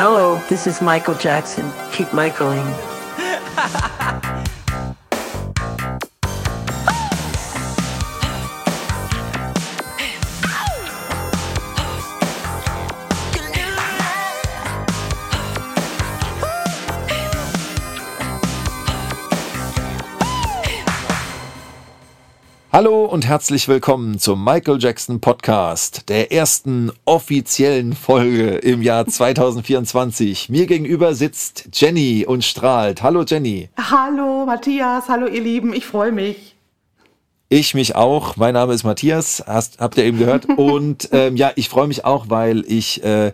Hello, this is Michael Jackson. Keep Michaeling. Hallo und herzlich willkommen zum Michael Jackson Podcast, der ersten offiziellen Folge im Jahr 2024. Mir gegenüber sitzt Jenny und strahlt. Hallo Jenny. Hallo Matthias, hallo ihr Lieben, ich freue mich. Ich mich auch. Mein Name ist Matthias, hast, habt ihr eben gehört. Und ähm, ja, ich freue mich auch, weil ich äh,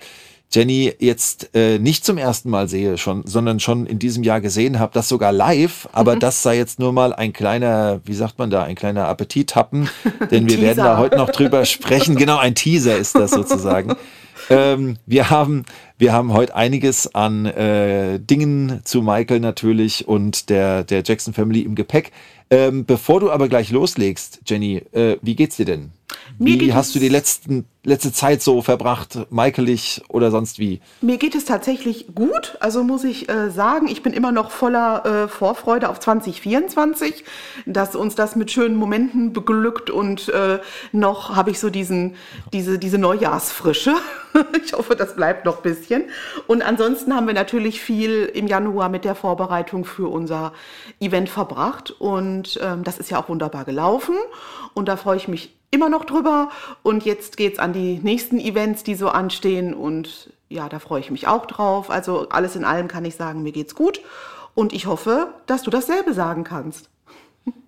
Jenny jetzt äh, nicht zum ersten Mal sehe, schon, sondern schon in diesem Jahr gesehen habe, das sogar live. Aber mhm. das sei jetzt nur mal ein kleiner, wie sagt man da, ein kleiner Appetit-Happen, denn wir werden da heute noch drüber sprechen. Genau, ein Teaser ist das sozusagen. ähm, wir haben wir haben heute einiges an äh, Dingen zu Michael natürlich und der der Jackson Family im Gepäck. Ähm, bevor du aber gleich loslegst, Jenny, äh, wie geht's dir denn? Wie hast du die letzten, letzte Zeit so verbracht, Michaelig oder sonst wie? Mir geht es tatsächlich gut. Also muss ich äh, sagen, ich bin immer noch voller äh, Vorfreude auf 2024, dass uns das mit schönen Momenten beglückt und äh, noch habe ich so diesen, diese, diese Neujahrsfrische. ich hoffe, das bleibt noch ein bisschen. Und ansonsten haben wir natürlich viel im Januar mit der Vorbereitung für unser Event verbracht und ähm, das ist ja auch wunderbar gelaufen und da freue ich mich immer noch drüber. Und jetzt geht es an die nächsten Events, die so anstehen. Und ja, da freue ich mich auch drauf. Also alles in allem kann ich sagen, mir geht's gut. Und ich hoffe, dass du dasselbe sagen kannst.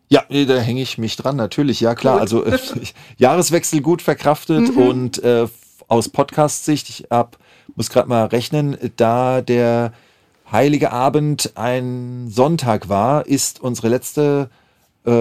Ja, da hänge ich mich dran, natürlich. Ja, klar. Gut. Also äh, Jahreswechsel gut verkraftet mhm. und äh, aus Podcast-Sicht, ich hab, muss gerade mal rechnen, da der Heilige Abend ein Sonntag war, ist unsere letzte äh,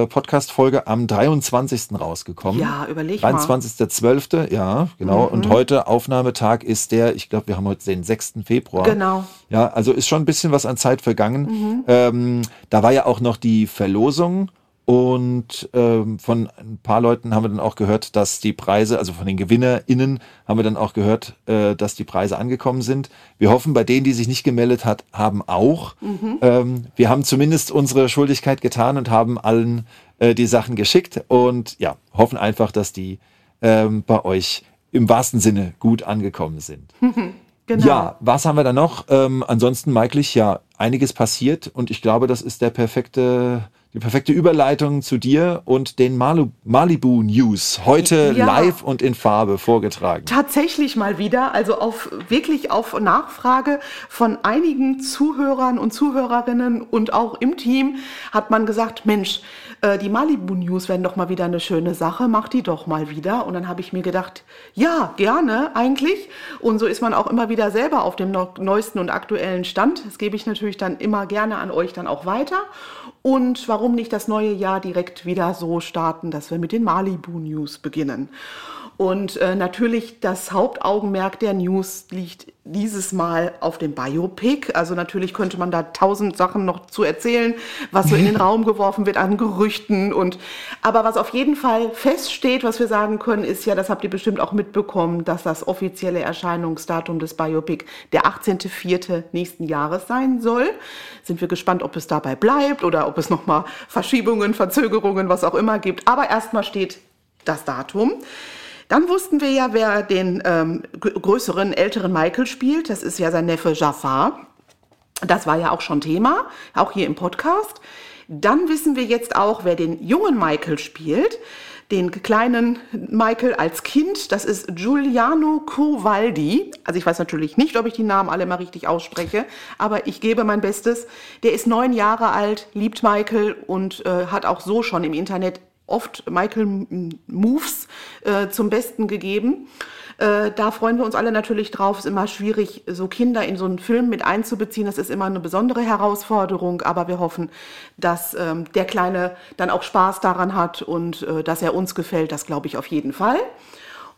Podcast-Folge am 23. rausgekommen. Ja, überleg 23. mal. 23.12., ja, genau. Mhm. Und heute Aufnahmetag ist der, ich glaube, wir haben heute den 6. Februar. Genau. Ja, also ist schon ein bisschen was an Zeit vergangen. Mhm. Ähm, da war ja auch noch die Verlosung und ähm, von ein paar Leuten haben wir dann auch gehört, dass die Preise, also von den GewinnerInnen, haben wir dann auch gehört, äh, dass die Preise angekommen sind. Wir hoffen, bei denen, die sich nicht gemeldet hat, haben auch. Mhm. Ähm, wir haben zumindest unsere Schuldigkeit getan und haben allen äh, die Sachen geschickt und ja, hoffen einfach, dass die ähm, bei euch im wahrsten Sinne gut angekommen sind. Genau. Ja, was haben wir da noch? Ähm, ansonsten, Michael, ja, einiges passiert und ich glaube, das ist der perfekte die perfekte Überleitung zu dir und den Malu Malibu News. Heute ja. live und in Farbe vorgetragen. Tatsächlich mal wieder, also auf wirklich auf Nachfrage von einigen Zuhörern und Zuhörerinnen und auch im Team hat man gesagt, Mensch, äh, die Malibu News werden doch mal wieder eine schöne Sache, mach die doch mal wieder. Und dann habe ich mir gedacht, ja, gerne eigentlich. Und so ist man auch immer wieder selber auf dem neuesten und aktuellen Stand. Das gebe ich natürlich dann immer gerne an euch dann auch weiter. Und warum nicht das neue Jahr direkt wieder so starten, dass wir mit den Malibu News beginnen? Und äh, natürlich das Hauptaugenmerk der News liegt dieses Mal auf dem Biopic. Also natürlich könnte man da tausend Sachen noch zu erzählen, was so in den Raum geworfen wird an Gerüchten. Und aber was auf jeden Fall feststeht, was wir sagen können, ist ja, das habt ihr bestimmt auch mitbekommen, dass das offizielle Erscheinungsdatum des Biopic der 18.04. nächsten Jahres sein soll. Sind wir gespannt, ob es dabei bleibt oder ob es nochmal Verschiebungen, Verzögerungen, was auch immer gibt. Aber erstmal steht das Datum. Dann wussten wir ja, wer den ähm, größeren, älteren Michael spielt. Das ist ja sein Neffe Jafar. Das war ja auch schon Thema, auch hier im Podcast. Dann wissen wir jetzt auch, wer den jungen Michael spielt. Den kleinen Michael als Kind, das ist Giuliano Covaldi. Also ich weiß natürlich nicht, ob ich die Namen alle mal richtig ausspreche, aber ich gebe mein Bestes. Der ist neun Jahre alt, liebt Michael und äh, hat auch so schon im Internet oft Michael Moves äh, zum Besten gegeben. Äh, da freuen wir uns alle natürlich drauf. Es ist immer schwierig, so Kinder in so einen Film mit einzubeziehen. Das ist immer eine besondere Herausforderung, aber wir hoffen, dass ähm, der Kleine dann auch Spaß daran hat und äh, dass er uns gefällt. Das glaube ich auf jeden Fall.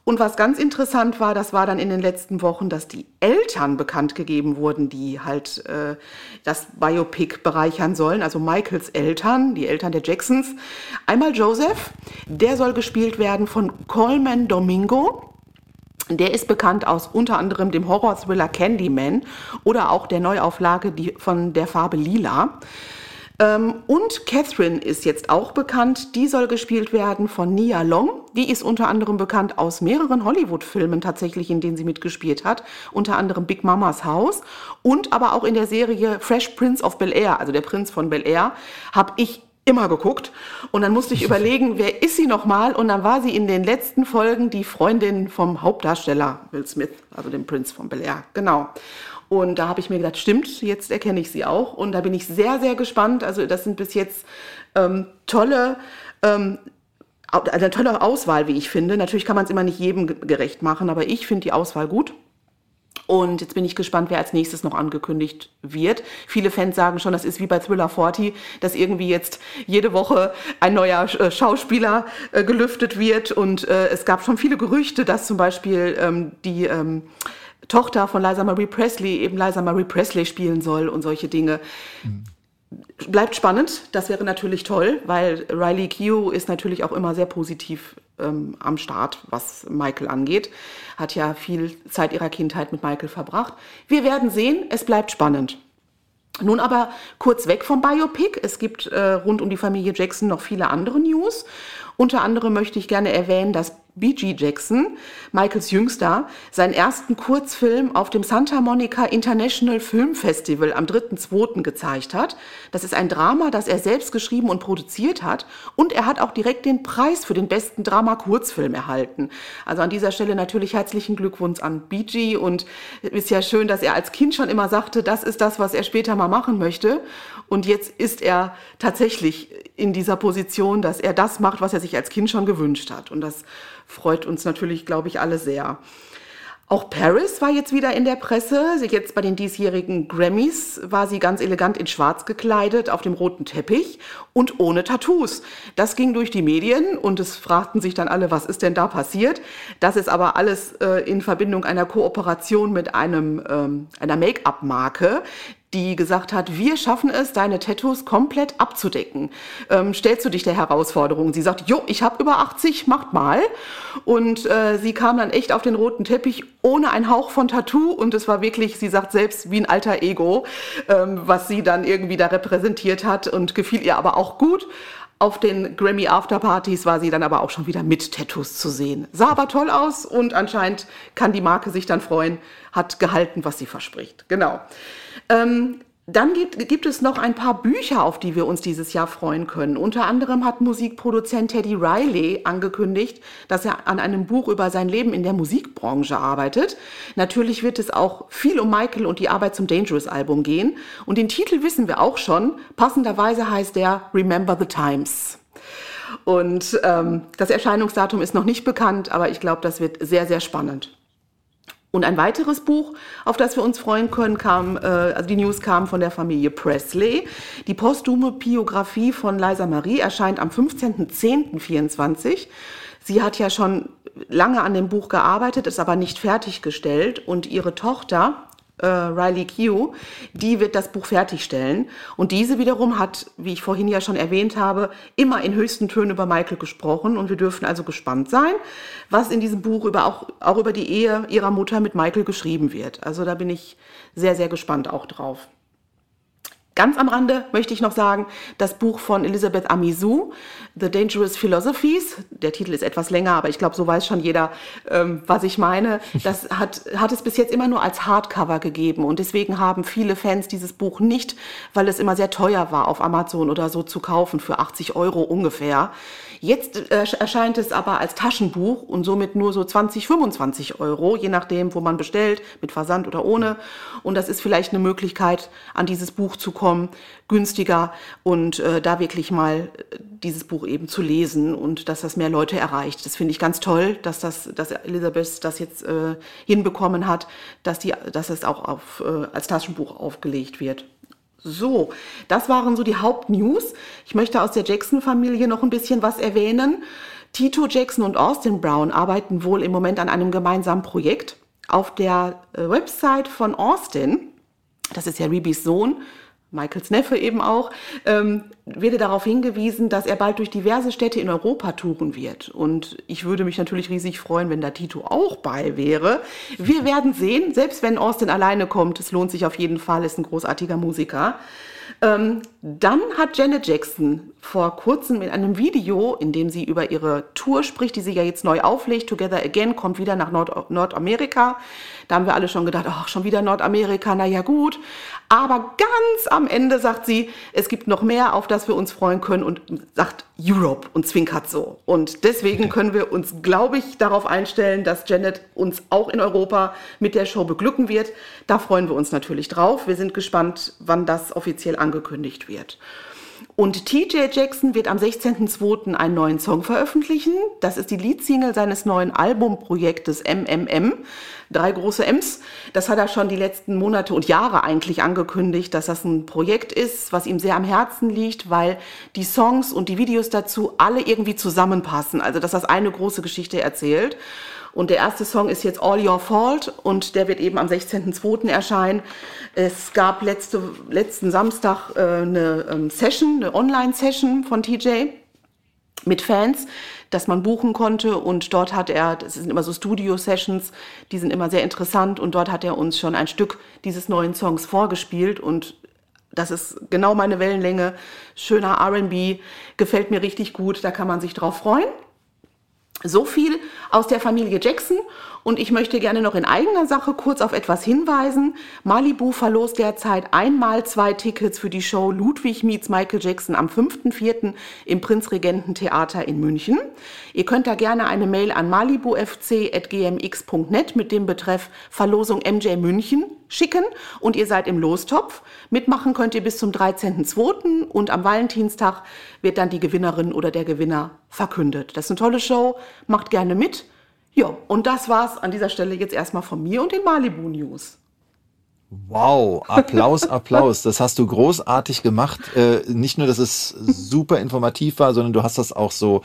Und was ganz interessant war, das war dann in den letzten Wochen, dass die Eltern bekannt gegeben wurden, die halt äh, das Biopic bereichern sollen. Also Michaels Eltern, die Eltern der Jacksons. Einmal Joseph, der soll gespielt werden von Coleman Domingo. Der ist bekannt aus unter anderem dem Horror-Thriller Candyman oder auch der Neuauflage von der Farbe Lila. Ähm, und Catherine ist jetzt auch bekannt. Die soll gespielt werden von Nia Long. Die ist unter anderem bekannt aus mehreren Hollywood-Filmen tatsächlich, in denen sie mitgespielt hat. Unter anderem Big Mamas Haus und aber auch in der Serie Fresh Prince of Bel Air, also der Prinz von Bel Air, habe ich immer geguckt. Und dann musste ich überlegen, wer ist sie nochmal? Und dann war sie in den letzten Folgen die Freundin vom Hauptdarsteller Will Smith, also dem Prinz von Bel Air. Genau. Und da habe ich mir gedacht, stimmt, jetzt erkenne ich sie auch. Und da bin ich sehr, sehr gespannt. Also das sind bis jetzt ähm, tolle, ähm, eine tolle Auswahl, wie ich finde. Natürlich kann man es immer nicht jedem gerecht machen, aber ich finde die Auswahl gut. Und jetzt bin ich gespannt, wer als nächstes noch angekündigt wird. Viele Fans sagen schon, das ist wie bei Thriller 40, dass irgendwie jetzt jede Woche ein neuer äh, Schauspieler äh, gelüftet wird. Und äh, es gab schon viele Gerüchte, dass zum Beispiel ähm, die ähm, Tochter von Liza Marie Presley eben Liza Marie Presley spielen soll und solche Dinge. Mhm. Bleibt spannend, das wäre natürlich toll, weil Riley Keough ist natürlich auch immer sehr positiv ähm, am Start, was Michael angeht. Hat ja viel Zeit ihrer Kindheit mit Michael verbracht. Wir werden sehen, es bleibt spannend. Nun aber kurz weg vom Biopic. Es gibt äh, rund um die Familie Jackson noch viele andere News. Unter anderem möchte ich gerne erwähnen, dass B.G. Jackson, Michaels Jüngster, seinen ersten Kurzfilm auf dem Santa Monica International Film Festival am 3.2. gezeigt hat. Das ist ein Drama, das er selbst geschrieben und produziert hat. Und er hat auch direkt den Preis für den besten Drama-Kurzfilm erhalten. Also an dieser Stelle natürlich herzlichen Glückwunsch an B.G. Und es ist ja schön, dass er als Kind schon immer sagte, das ist das, was er später mal machen möchte. Und jetzt ist er tatsächlich in dieser Position, dass er das macht, was er sich als Kind schon gewünscht hat. Und das freut uns natürlich, glaube ich, alle sehr. Auch Paris war jetzt wieder in der Presse. Jetzt bei den diesjährigen Grammys war sie ganz elegant in Schwarz gekleidet auf dem roten Teppich und ohne Tattoos. Das ging durch die Medien und es fragten sich dann alle, was ist denn da passiert? Das ist aber alles äh, in Verbindung einer Kooperation mit einem, ähm, einer Make-up-Marke, die gesagt hat, wir schaffen es, deine Tattoos komplett abzudecken. Ähm, stellst du dich der Herausforderung? Sie sagt, jo, ich habe über 80, macht mal. Und äh, sie kam dann echt auf den roten Teppich ohne einen Hauch von Tattoo und es war wirklich, sie sagt selbst, wie ein alter Ego, ähm, was sie dann irgendwie da repräsentiert hat und gefiel ihr aber auch gut. Auf den Grammy Afterpartys war sie dann aber auch schon wieder mit Tattoos zu sehen. Sah aber toll aus und anscheinend kann die Marke sich dann freuen, hat gehalten, was sie verspricht. Genau. Ähm, dann gibt, gibt, es noch ein paar Bücher, auf die wir uns dieses Jahr freuen können. Unter anderem hat Musikproduzent Teddy Riley angekündigt, dass er an einem Buch über sein Leben in der Musikbranche arbeitet. Natürlich wird es auch viel um Michael und die Arbeit zum Dangerous Album gehen. Und den Titel wissen wir auch schon. Passenderweise heißt der Remember the Times. Und ähm, das Erscheinungsdatum ist noch nicht bekannt, aber ich glaube, das wird sehr, sehr spannend. Und ein weiteres Buch, auf das wir uns freuen können, kam, äh, also die News kam von der Familie Presley. Die posthume Biografie von Liza Marie erscheint am 15.10.24. Sie hat ja schon lange an dem Buch gearbeitet, ist aber nicht fertiggestellt und ihre Tochter äh, Riley Keough, die wird das Buch fertigstellen. Und diese wiederum hat, wie ich vorhin ja schon erwähnt habe, immer in höchsten Tönen über Michael gesprochen. Und wir dürfen also gespannt sein, was in diesem Buch über auch, auch über die Ehe ihrer Mutter mit Michael geschrieben wird. Also da bin ich sehr, sehr gespannt auch drauf. Ganz am Rande möchte ich noch sagen, das Buch von Elisabeth Amisou, The Dangerous Philosophies, der Titel ist etwas länger, aber ich glaube, so weiß schon jeder, ähm, was ich meine. Das hat, hat es bis jetzt immer nur als Hardcover gegeben und deswegen haben viele Fans dieses Buch nicht, weil es immer sehr teuer war, auf Amazon oder so zu kaufen, für 80 Euro ungefähr. Jetzt äh, erscheint es aber als Taschenbuch und somit nur so 20, 25 Euro, je nachdem, wo man bestellt, mit Versand oder ohne. Und das ist vielleicht eine Möglichkeit, an dieses Buch zu kommen günstiger und äh, da wirklich mal äh, dieses Buch eben zu lesen und dass das mehr Leute erreicht. Das finde ich ganz toll, dass das, dass Elisabeth das jetzt äh, hinbekommen hat, dass die, dass es auch auf, äh, als Taschenbuch aufgelegt wird. So, das waren so die Hauptnews. Ich möchte aus der Jackson-Familie noch ein bisschen was erwähnen. Tito Jackson und Austin Brown arbeiten wohl im Moment an einem gemeinsamen Projekt. Auf der äh, Website von Austin, das ist ja Rebys Sohn, Michaels Neffe eben auch, ähm, werde darauf hingewiesen, dass er bald durch diverse Städte in Europa touren wird. Und ich würde mich natürlich riesig freuen, wenn da Tito auch bei wäre. Wir werden sehen, selbst wenn Austin alleine kommt, es lohnt sich auf jeden Fall, ist ein großartiger Musiker. Ähm, dann hat Janet Jackson vor kurzem in einem Video, in dem sie über ihre Tour spricht, die sie ja jetzt neu auflegt, Together Again, kommt wieder nach Nord Nordamerika. Da haben wir alle schon gedacht, ach, schon wieder Nordamerika, na ja gut. Aber ganz am Ende sagt sie, es gibt noch mehr, auf das wir uns freuen können und sagt Europe und zwinkert so. Und deswegen können wir uns, glaube ich, darauf einstellen, dass Janet uns auch in Europa mit der Show beglücken wird. Da freuen wir uns natürlich drauf. Wir sind gespannt, wann das offiziell angekündigt wird. Und TJ Jackson wird am 16.02. einen neuen Song veröffentlichen. Das ist die Leadsingle seines neuen Albumprojektes MMM. Drei große M's. Das hat er schon die letzten Monate und Jahre eigentlich angekündigt, dass das ein Projekt ist, was ihm sehr am Herzen liegt, weil die Songs und die Videos dazu alle irgendwie zusammenpassen. Also, dass das eine große Geschichte erzählt. Und der erste Song ist jetzt All Your Fault und der wird eben am 16.02. erscheinen. Es gab letzte, letzten Samstag äh, eine ähm, Session, eine Online-Session von TJ mit Fans, dass man buchen konnte und dort hat er, das sind immer so Studio-Sessions, die sind immer sehr interessant und dort hat er uns schon ein Stück dieses neuen Songs vorgespielt und das ist genau meine Wellenlänge, schöner RB, gefällt mir richtig gut, da kann man sich drauf freuen. So viel aus der Familie Jackson und ich möchte gerne noch in eigener Sache kurz auf etwas hinweisen. Malibu verlost derzeit einmal zwei Tickets für die Show Ludwig meets Michael Jackson am 5.4. im Prinzregententheater in München. Ihr könnt da gerne eine Mail an malibufc.gmx.net mit dem Betreff Verlosung MJ München schicken und ihr seid im Lostopf. Mitmachen könnt ihr bis zum 13.2. und am Valentinstag wird dann die Gewinnerin oder der Gewinner verkündet. Das ist eine tolle Show, macht gerne mit. Ja, und das war's an dieser Stelle jetzt erstmal von mir und den Malibu News. Wow, Applaus, Applaus. Das hast du großartig gemacht. Äh, nicht nur, dass es super informativ war, sondern du hast das auch so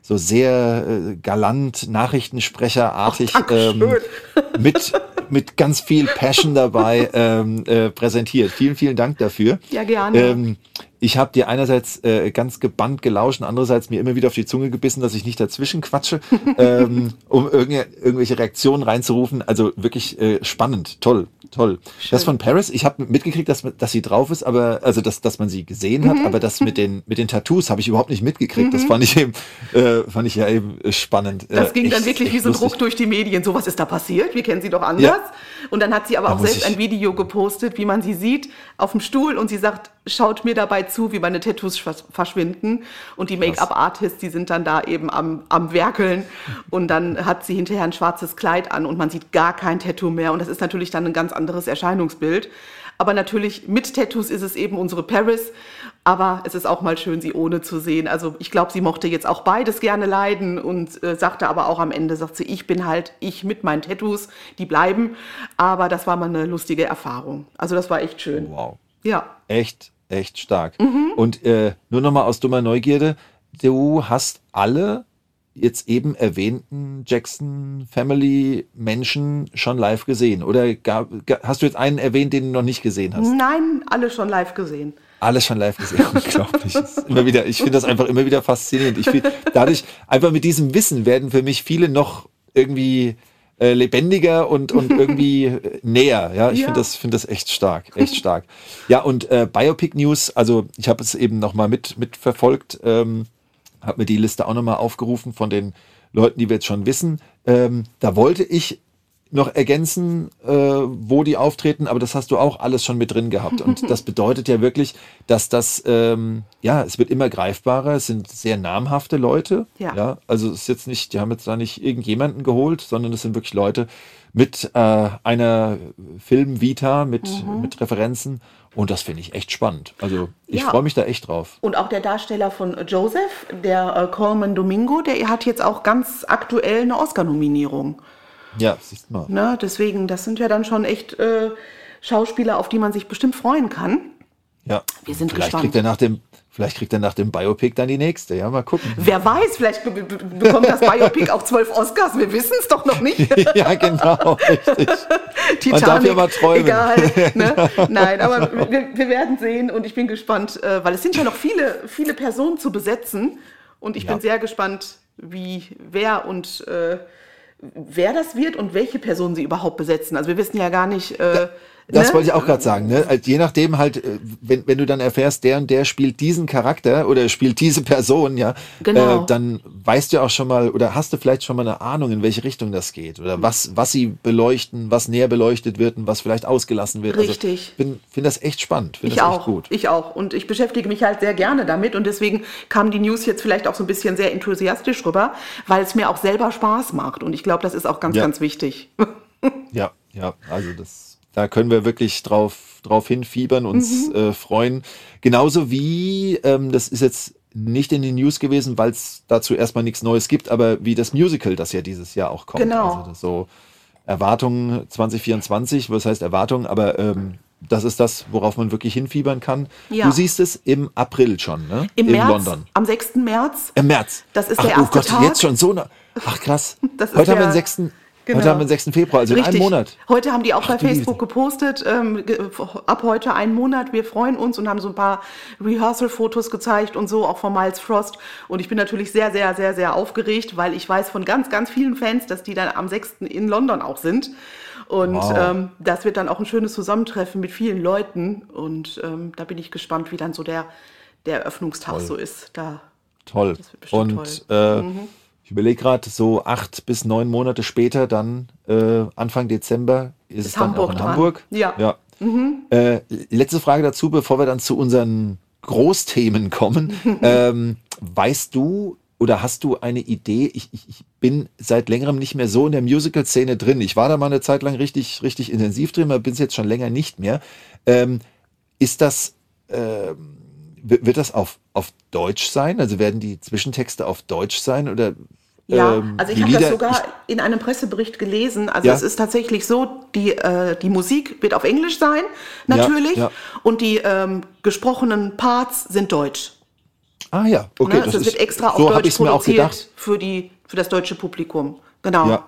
so sehr äh, galant, Nachrichtensprecherartig ähm, mit, mit ganz viel Passion dabei ähm, äh, präsentiert. Vielen, vielen Dank dafür. Ja, gerne. Ähm, ich habe dir einerseits äh, ganz gebannt gelauscht und andererseits mir immer wieder auf die Zunge gebissen, dass ich nicht dazwischen quatsche, ähm, um irgende, irgendwelche Reaktionen reinzurufen. Also wirklich äh, spannend, toll, toll. Schön. Das von Paris, ich habe mitgekriegt, dass, dass sie drauf ist, aber also dass, dass man sie gesehen hat, mhm. aber das mit den mit den Tattoos habe ich überhaupt nicht mitgekriegt. Mhm. Das fand ich eben äh, fand ich ja eben spannend. Das ging echt, dann wirklich wie so ein Druck durch die Medien. So was ist da passiert? Wir kennen sie doch anders. Ja. Und dann hat sie aber da auch selbst ein Video gepostet, wie man sie sieht auf dem Stuhl und sie sagt, schaut mir dabei zu, wie meine Tattoos verschwinden. Und die Make-up-Artists, die sind dann da eben am, am Werkeln. Und dann hat sie hinterher ein schwarzes Kleid an und man sieht gar kein Tattoo mehr. Und das ist natürlich dann ein ganz anderes Erscheinungsbild. Aber natürlich mit Tattoos ist es eben unsere Paris. Aber es ist auch mal schön, sie ohne zu sehen. Also ich glaube, sie mochte jetzt auch beides gerne leiden und äh, sagte aber auch am Ende, sagt sie, ich bin halt ich mit meinen Tattoos, die bleiben. Aber das war mal eine lustige Erfahrung. Also das war echt schön. Wow. Ja. Echt echt stark. Mhm. Und äh, nur noch mal aus dummer Neugierde, du hast alle jetzt eben erwähnten Jackson Family Menschen schon live gesehen? Oder gab, hast du jetzt einen erwähnt, den du noch nicht gesehen hast? Nein, alle schon live gesehen. Alles schon live gesehen, unglaublich. immer wieder, ich finde das einfach immer wieder faszinierend. Ich find, dadurch, einfach mit diesem Wissen werden für mich viele noch irgendwie äh, lebendiger und, und irgendwie näher. Ja, ich ja. finde das, finde das echt stark, echt stark. Ja, und äh, Biopic News, also ich habe es eben nochmal mit, mitverfolgt, ähm, habe mir die Liste auch nochmal aufgerufen von den Leuten, die wir jetzt schon wissen. Ähm, da wollte ich noch ergänzen, äh, wo die auftreten, aber das hast du auch alles schon mit drin gehabt. Und das bedeutet ja wirklich, dass das, ähm, ja, es wird immer greifbarer, es sind sehr namhafte Leute. Ja. ja. Also es ist jetzt nicht, die haben jetzt da nicht irgendjemanden geholt, sondern es sind wirklich Leute mit äh, einer Filmvita, mit, mhm. mit Referenzen. Und das finde ich echt spannend. Also ich ja. freue mich da echt drauf. Und auch der Darsteller von Joseph, der äh, Coleman Domingo, der hat jetzt auch ganz aktuell eine Oscar-Nominierung. Ja, siehst mal. Ne, deswegen, das sind ja dann schon echt äh, Schauspieler, auf die man sich bestimmt freuen kann. Ja. Wir sind Vielleicht gespannt. kriegt er nach dem Vielleicht kriegt er nach dem Biopic dann die nächste. Ja, mal gucken. Wer weiß, vielleicht be be bekommt das Biopic auch zwölf Oscars. Wir wissen es doch noch nicht. ja, genau, richtig. Titanic, Man darf ja mal träumen. Egal. Ne? Nein, aber wir, wir, werden sehen und ich bin gespannt, äh, weil es sind ja noch viele, viele Personen zu besetzen und ich ja. bin sehr gespannt, wie, wer und äh, wer das wird und welche Personen sie überhaupt besetzen. Also wir wissen ja gar nicht. Äh, das ne? wollte ich auch gerade sagen. Ne? Also je nachdem halt, äh, wenn, wenn du dann erfährst, der und der spielt diesen Charakter oder spielt diese Person, ja, genau. äh, dann weißt du auch schon mal oder hast du vielleicht schon mal eine Ahnung, in welche Richtung das geht oder was, was sie beleuchten, was näher beleuchtet wird und was vielleicht ausgelassen wird. Also Richtig. Also, ich finde das echt spannend. Find ich auch. gut. Ich auch. Und ich beschäftige mich halt sehr gerne damit und deswegen kam die News jetzt vielleicht auch so ein bisschen sehr enthusiastisch rüber, weil es mir auch selber Spaß macht. Und ich glaube, das ist auch ganz, ja. ganz wichtig. ja, ja, also das da können wir wirklich drauf, drauf hinfiebern, uns mhm. äh, freuen. Genauso wie, ähm, das ist jetzt nicht in den News gewesen, weil es dazu erstmal nichts Neues gibt, aber wie das Musical, das ja dieses Jahr auch kommt. Genau. Also so Erwartungen 2024, was heißt Erwartungen, aber ähm, das ist das, worauf man wirklich hinfiebern kann. Ja. Du siehst es im April schon, ne? Im in März, London. Am 6. März. Im März. Das ist Ach, der erste Oh Gott, Tag. jetzt schon so. Ach krass. Heute haben wir den 6. Genau. Heute haben wir den 6. Februar, also Richtig. in einem Monat. Heute haben die auch Ach, bei Facebook gepostet, ähm, ab heute einen Monat, wir freuen uns und haben so ein paar Rehearsal-Fotos gezeigt und so, auch von Miles Frost. Und ich bin natürlich sehr, sehr, sehr, sehr aufgeregt, weil ich weiß von ganz, ganz vielen Fans, dass die dann am 6. in London auch sind. Und wow. ähm, das wird dann auch ein schönes Zusammentreffen mit vielen Leuten. Und ähm, da bin ich gespannt, wie dann so der, der Eröffnungstag toll. so ist. Da, toll. Und toll. Äh, mhm ich überlege gerade, so acht bis neun Monate später, dann äh, Anfang Dezember, ist, ist es dann Hamburg auch in dran. Hamburg. Ja. ja. Mhm. Äh, letzte Frage dazu, bevor wir dann zu unseren Großthemen kommen. ähm, weißt du oder hast du eine Idee? Ich, ich, ich bin seit längerem nicht mehr so in der Musical-Szene drin. Ich war da mal eine Zeit lang richtig, richtig intensiv drin, aber bin es jetzt schon länger nicht mehr. Ähm, ist das. Ähm, wird das auf, auf Deutsch sein? Also werden die Zwischentexte auf Deutsch sein oder ja, ähm, also ich habe das sogar in einem Pressebericht gelesen. Also ja. es ist tatsächlich so, die, äh, die Musik wird auf Englisch sein, natürlich, ja, ja. und die ähm, gesprochenen Parts sind deutsch. Ah ja, okay. Ne? Also das es wird extra auf so Deutsch produziert für, die, für das deutsche Publikum. Genau. Ja,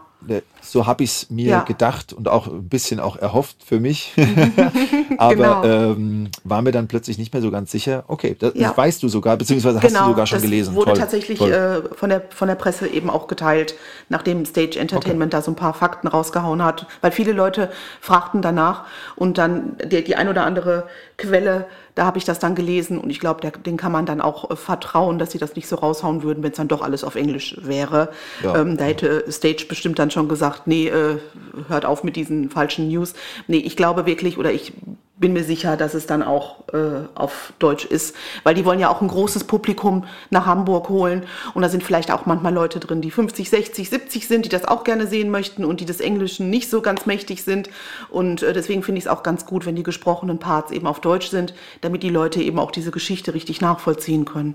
so habe ich es mir ja. gedacht und auch ein bisschen auch erhofft für mich. Aber genau. ähm, war mir dann plötzlich nicht mehr so ganz sicher. Okay, das ja. weißt du sogar, beziehungsweise hast genau, du sogar schon das gelesen. Wurde toll, tatsächlich toll. Äh, von, der, von der Presse eben auch geteilt, nachdem Stage Entertainment okay. da so ein paar Fakten rausgehauen hat. Weil viele Leute fragten danach und dann die, die ein oder andere Quelle da habe ich das dann gelesen und ich glaube, den kann man dann auch äh, vertrauen, dass sie das nicht so raushauen würden, wenn es dann doch alles auf Englisch wäre. Ja. Ähm, da hätte Stage bestimmt dann schon gesagt, nee, äh, hört auf mit diesen falschen News. Nee, ich glaube wirklich oder ich bin mir sicher, dass es dann auch äh, auf Deutsch ist, weil die wollen ja auch ein großes Publikum nach Hamburg holen und da sind vielleicht auch manchmal Leute drin, die 50, 60, 70 sind, die das auch gerne sehen möchten und die des Englischen nicht so ganz mächtig sind und äh, deswegen finde ich es auch ganz gut, wenn die gesprochenen Parts eben auf Deutsch sind, damit die Leute eben auch diese Geschichte richtig nachvollziehen können.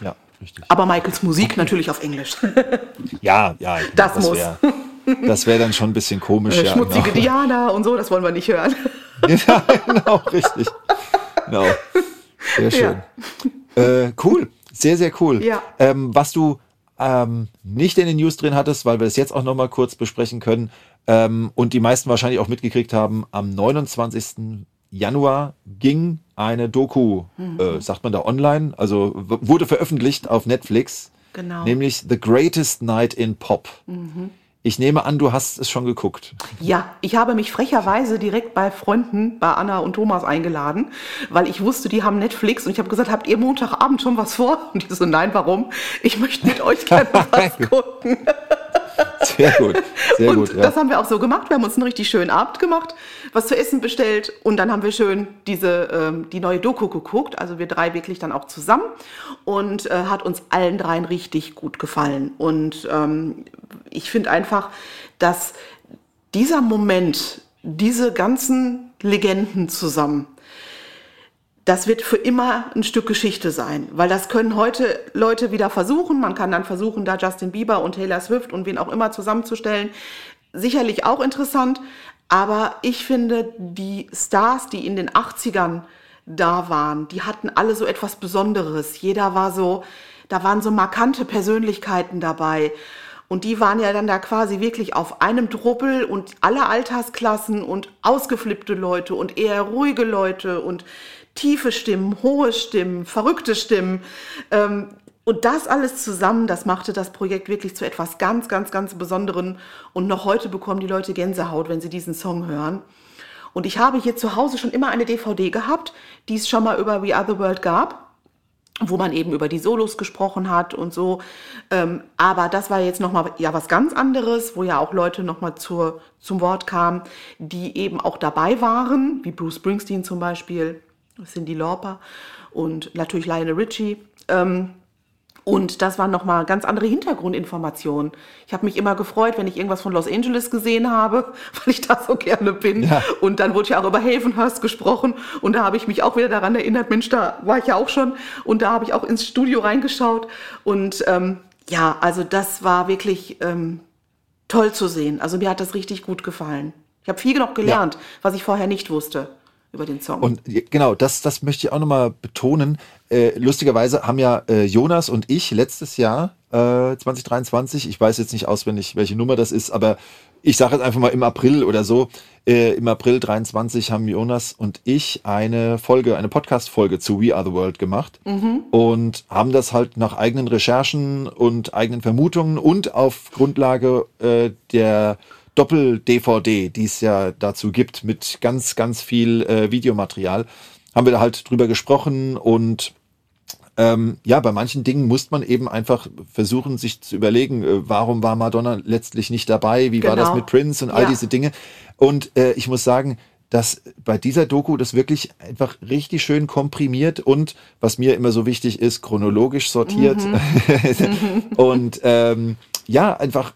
Ja, richtig. Aber Michaels Musik natürlich auf Englisch. ja, ja. Das, das muss. Wär, das wäre dann schon ein bisschen komisch. Äh, schmutzige ja, genau. Diana und so, das wollen wir nicht hören. ja, genau, richtig. Genau. Sehr schön. Ja. Äh, cool. Sehr, sehr cool. Ja. Ähm, was du ähm, nicht in den News drin hattest, weil wir das jetzt auch noch mal kurz besprechen können ähm, und die meisten wahrscheinlich auch mitgekriegt haben, am 29. Januar ging eine Doku, mhm. äh, sagt man da online, also wurde veröffentlicht auf Netflix, genau. nämlich The Greatest Night in Pop. Mhm. Ich nehme an, du hast es schon geguckt. Ja, ich habe mich frecherweise direkt bei Freunden, bei Anna und Thomas eingeladen, weil ich wusste, die haben Netflix und ich habe gesagt, habt ihr Montagabend schon was vor? Und die so, nein, warum? Ich möchte mit euch gerne was gucken. Sehr gut, sehr und gut. Ja. Das haben wir auch so gemacht. Wir haben uns einen richtig schönen Abend gemacht, was zu essen bestellt und dann haben wir schön diese ähm, die neue Doku geguckt. Also wir drei wirklich dann auch zusammen und äh, hat uns allen dreien richtig gut gefallen. Und ähm, ich finde einfach, dass dieser Moment, diese ganzen Legenden zusammen, das wird für immer ein Stück Geschichte sein, weil das können heute Leute wieder versuchen. Man kann dann versuchen, da Justin Bieber und Taylor Swift und wen auch immer zusammenzustellen. Sicherlich auch interessant, aber ich finde, die Stars, die in den 80ern da waren, die hatten alle so etwas Besonderes. Jeder war so, da waren so markante Persönlichkeiten dabei. Und die waren ja dann da quasi wirklich auf einem Truppel und alle Altersklassen und ausgeflippte Leute und eher ruhige Leute und tiefe Stimmen, hohe Stimmen, verrückte Stimmen. Ähm, und das alles zusammen, das machte das Projekt wirklich zu etwas ganz, ganz, ganz Besonderen. Und noch heute bekommen die Leute Gänsehaut, wenn sie diesen Song hören. Und ich habe hier zu Hause schon immer eine DVD gehabt, die es schon mal über We Are the World gab wo man eben über die Solos gesprochen hat und so. Ähm, aber das war jetzt nochmal ja was ganz anderes, wo ja auch Leute nochmal zum Wort kamen, die eben auch dabei waren, wie Bruce Springsteen zum Beispiel, Cindy Lauper und natürlich Lionel Richie. Ähm, und das waren nochmal ganz andere Hintergrundinformationen. Ich habe mich immer gefreut, wenn ich irgendwas von Los Angeles gesehen habe, weil ich da so gerne bin. Ja. Und dann wurde ja auch über Havenhurst gesprochen. Und da habe ich mich auch wieder daran erinnert, Mensch, da war ich ja auch schon. Und da habe ich auch ins Studio reingeschaut. Und ähm, ja, also das war wirklich ähm, toll zu sehen. Also mir hat das richtig gut gefallen. Ich habe viel noch gelernt, ja. was ich vorher nicht wusste über den Song. Und genau, das, das möchte ich auch nochmal betonen. Äh, lustigerweise haben ja äh, Jonas und ich letztes Jahr, äh, 2023, ich weiß jetzt nicht auswendig, welche Nummer das ist, aber ich sage jetzt einfach mal im April oder so, äh, im April 23 haben Jonas und ich eine Folge, eine Podcast-Folge zu We Are the World gemacht mhm. und haben das halt nach eigenen Recherchen und eigenen Vermutungen und auf Grundlage äh, der Doppel-DVD, die es ja dazu gibt, mit ganz, ganz viel äh, Videomaterial, haben wir da halt drüber gesprochen und ähm, ja, bei manchen Dingen muss man eben einfach versuchen, sich zu überlegen, äh, warum war Madonna letztlich nicht dabei, wie genau. war das genau. mit Prince und all ja. diese Dinge. Und äh, ich muss sagen, dass bei dieser Doku das wirklich einfach richtig schön komprimiert und was mir immer so wichtig ist, chronologisch sortiert mhm. und ähm, ja, einfach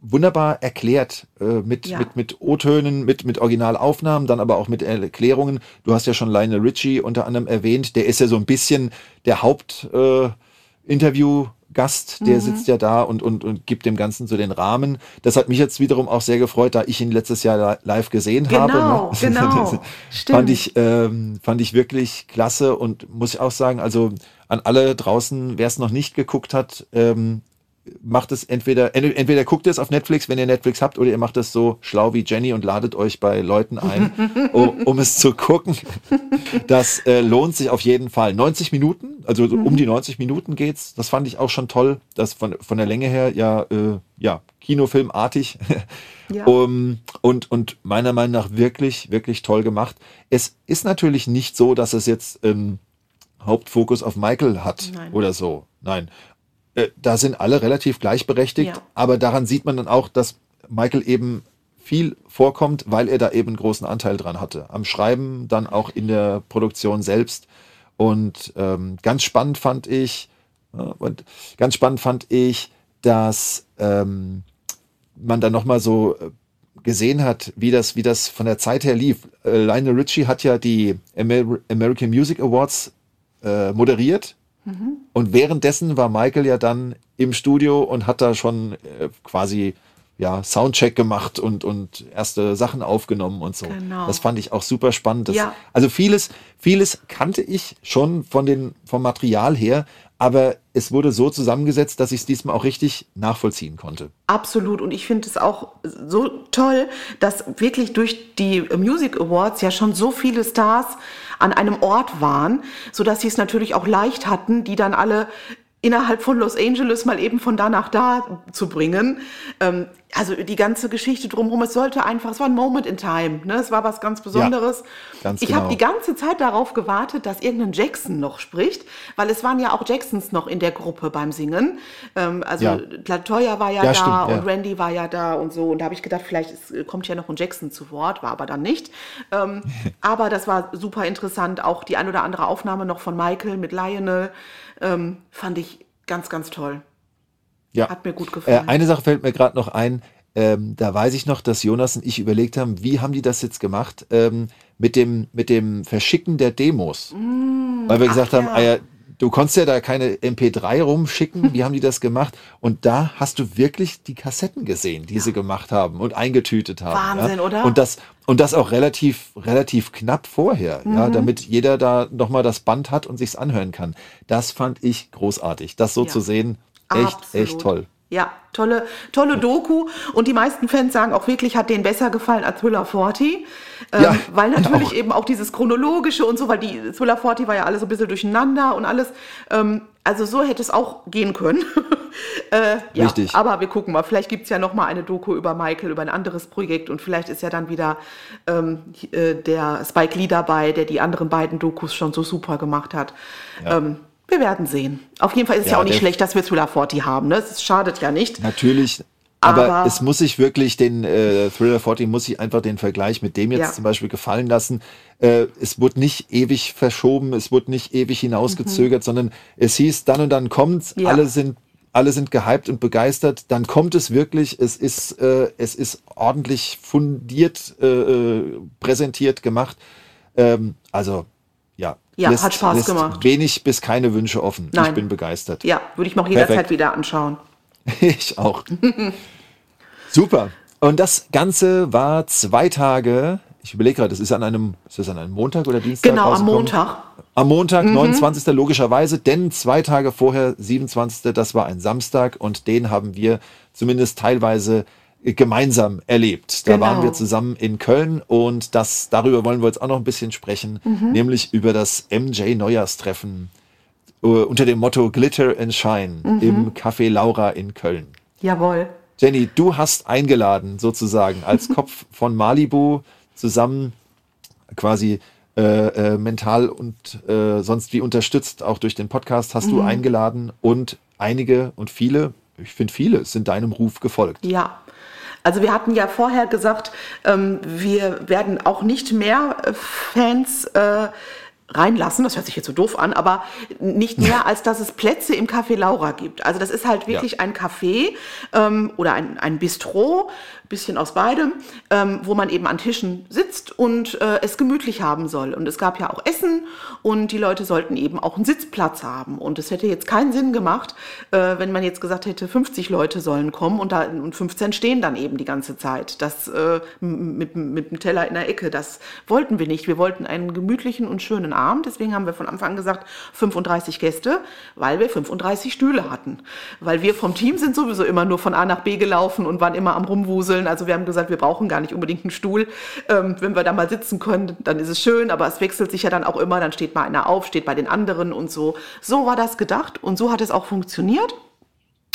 wunderbar erklärt äh, mit, ja. mit, mit O-Tönen, mit, mit Originalaufnahmen, dann aber auch mit Erklärungen. Du hast ja schon Lionel Richie unter anderem erwähnt, der ist ja so ein bisschen der Hauptinterview. Äh, der mhm. sitzt ja da und, und, und gibt dem Ganzen so den Rahmen. Das hat mich jetzt wiederum auch sehr gefreut, da ich ihn letztes Jahr live gesehen genau, habe. Genau, genau. fand ich, ähm, fand ich wirklich klasse und muss ich auch sagen, also an alle draußen, wer es noch nicht geguckt hat, ähm, macht es entweder, entweder guckt es auf Netflix, wenn ihr Netflix habt, oder ihr macht es so schlau wie Jenny und ladet euch bei Leuten ein, um, um es zu gucken. Das äh, lohnt sich auf jeden Fall. 90 Minuten, also mhm. um die 90 Minuten geht's. Das fand ich auch schon toll. Das von, von der Länge her ja, äh, ja, Kinofilmartig. Ja. um, und, und meiner Meinung nach wirklich, wirklich toll gemacht. Es ist natürlich nicht so, dass es jetzt ähm, Hauptfokus auf Michael hat Nein. oder so. Nein. Äh, da sind alle relativ gleichberechtigt, ja. aber daran sieht man dann auch, dass Michael eben viel vorkommt, weil er da eben einen großen Anteil dran hatte. Am Schreiben, dann auch in der Produktion selbst. Und ähm, ganz spannend fand ich, äh, und ganz spannend fand ich, dass ähm, man dann nochmal so äh, gesehen hat, wie das, wie das von der Zeit her lief. Äh, Lionel Richie hat ja die Amer American Music Awards äh, moderiert und währenddessen war Michael ja dann im Studio und hat da schon äh, quasi ja, Soundcheck gemacht und, und erste Sachen aufgenommen und so. Genau. Das fand ich auch super spannend. Das, ja. Also vieles, vieles kannte ich schon von den, vom Material her, aber es wurde so zusammengesetzt, dass ich es diesmal auch richtig nachvollziehen konnte. Absolut. Und ich finde es auch so toll, dass wirklich durch die Music Awards ja schon so viele Stars an einem Ort waren, sodass sie es natürlich auch leicht hatten, die dann alle innerhalb von Los Angeles mal eben von da nach da zu bringen. Ähm, also die ganze Geschichte drumherum, es sollte einfach, es war ein Moment in Time, ne? es war was ganz Besonderes. Ja, ganz ich genau. habe die ganze Zeit darauf gewartet, dass irgendein Jackson noch spricht, weil es waren ja auch Jacksons noch in der Gruppe beim Singen. Ähm, also ja. Latoya war ja, ja da stimmt, und Randy war ja da und so. Und da habe ich gedacht, vielleicht ist, kommt ja noch ein Jackson zu Wort, war aber dann nicht. Ähm, aber das war super interessant. Auch die ein oder andere Aufnahme noch von Michael mit Lionel ähm, fand ich ganz, ganz toll. Ja. Hat mir gut gefallen. Äh, eine Sache fällt mir gerade noch ein. Ähm, da weiß ich noch, dass Jonas und ich überlegt haben, wie haben die das jetzt gemacht ähm, mit, dem, mit dem Verschicken der Demos. Mm, Weil wir gesagt ach, haben, ja. ah ja, du konntest ja da keine MP3 rumschicken. Wie haben die das gemacht? Und da hast du wirklich die Kassetten gesehen, die ja. sie gemacht haben und eingetütet haben. Wahnsinn, oder? Und das, und das auch relativ, relativ knapp vorher, Mhm. ja, damit jeder da nochmal das Band hat und sich's anhören kann. Das fand ich großartig. Das so Ja. zu sehen, echt, Absolut. echt toll. Ja, tolle, tolle Doku. Und die meisten Fans sagen auch wirklich, hat denen besser gefallen als Thriller 40. Ähm, Ja, weil natürlich auch. eben auch dieses Chronologische und so, weil die Thriller 40 war ja alles so ein bisschen durcheinander und alles. Ähm, also so hätte es auch gehen können. äh, ja, Richtig. Aber wir gucken mal. Vielleicht gibt es ja noch mal eine Doku über Michael, über ein anderes Projekt. Und vielleicht ist ja dann wieder ähm, äh, der Spike Lee dabei, der die anderen beiden Dokus schon so super gemacht hat. Ähm, wir werden sehen. Auf jeden Fall ist es ja, Ja, auch nicht schlecht, dass wir Thriller 40 haben. Ne? Es schadet ja nicht. Natürlich. Aber, Aber- es muss sich wirklich den äh, Thriller 40 muss sich einfach den Vergleich mit dem jetzt Ja. zum Beispiel gefallen lassen. Äh, es wurde nicht ewig verschoben, es wurde nicht ewig hinausgezögert, sondern es hieß, dann und dann kommt's, Mhm. Ja. alle sind alle sind gehypt und begeistert, dann kommt es wirklich, es ist, äh, es ist ordentlich fundiert äh, äh, präsentiert gemacht. Ähm, also ja, Ja, hat Spaß gemacht. wenig bis keine Wünsche offen. Ich Nein. bin begeistert. Ja, würde ich mir auch jederzeit Perfekt. wieder anschauen. Ich auch. Super. Und das Ganze war zwei Tage. Ich überlege gerade, das ist an einem, ist das an einem Montag oder Dienstag? Genau, am? Montag. Am Montag, 29. logischerweise, denn zwei Tage vorher, 27. das war ein Samstag und den haben wir zumindest teilweise gemeinsam erlebt. Da Genau. waren wir zusammen in Köln und das, darüber wollen wir jetzt auch noch ein bisschen sprechen, nämlich über das MJ Neujahrstreffen äh, unter dem Motto Glitter and Shine im Café Laura in Köln. Jawohl. Jenny, du hast eingeladen, sozusagen, als Kopf von Malibu zusammen quasi äh, äh, mental und äh, sonst wie unterstützt, auch durch den Podcast, hast du eingeladen und einige und viele, ich finde viele, sind deinem Ruf gefolgt. Ja. Also wir hatten ja vorher gesagt, ähm, wir werden auch nicht mehr äh, Fans äh, reinlassen. Das hört sich jetzt so doof an, aber nicht mehr, als dass es Plätze im Café Laura gibt. Also das ist halt wirklich Ja. ein Café ähm, oder ein, ein Bistro, bisschen aus beidem, ähm, wo man eben an Tischen sitzt und äh, es gemütlich haben soll. Und es gab ja auch Essen und die Leute sollten eben auch einen Sitzplatz haben. Und es hätte jetzt keinen Sinn gemacht, äh, wenn man jetzt gesagt hätte, 50 Leute sollen kommen und, da, und 15 stehen dann eben die ganze Zeit. Das äh, mit, mit dem Teller in der Ecke, das wollten wir nicht. Wir wollten einen gemütlichen und schönen Abend. Deswegen haben wir von Anfang an gesagt, 35 Gäste, weil wir 35 Stühle hatten. Weil wir vom Team sind sowieso immer nur von A nach B gelaufen und waren immer am Rumwuseln. Also wir haben gesagt, wir brauchen gar nicht unbedingt einen Stuhl. Ähm, wenn wir da mal sitzen können, dann ist es schön, aber es wechselt sich ja dann auch immer. Dann steht mal einer auf, steht bei den anderen und so. So war das gedacht und so hat es auch funktioniert.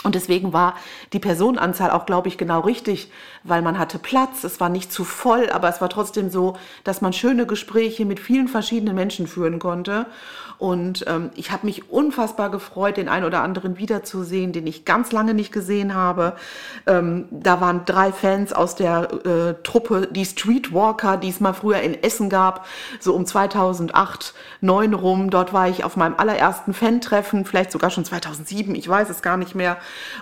Und deswegen war die Personenanzahl auch, glaube ich, genau richtig, weil man hatte Platz, es war nicht zu voll, aber es war trotzdem so, dass man schöne Gespräche mit vielen verschiedenen Menschen führen konnte. Und ähm, ich habe mich unfassbar gefreut, den einen oder anderen wiederzusehen, den ich ganz lange nicht gesehen habe. Ähm, da waren drei Fans aus der äh, Truppe, die Streetwalker, die es mal früher in Essen gab, so um 2008, 2009 rum. Dort war ich auf meinem allerersten Fan-Treffen, vielleicht sogar schon 2007, ich weiß es gar nicht mehr.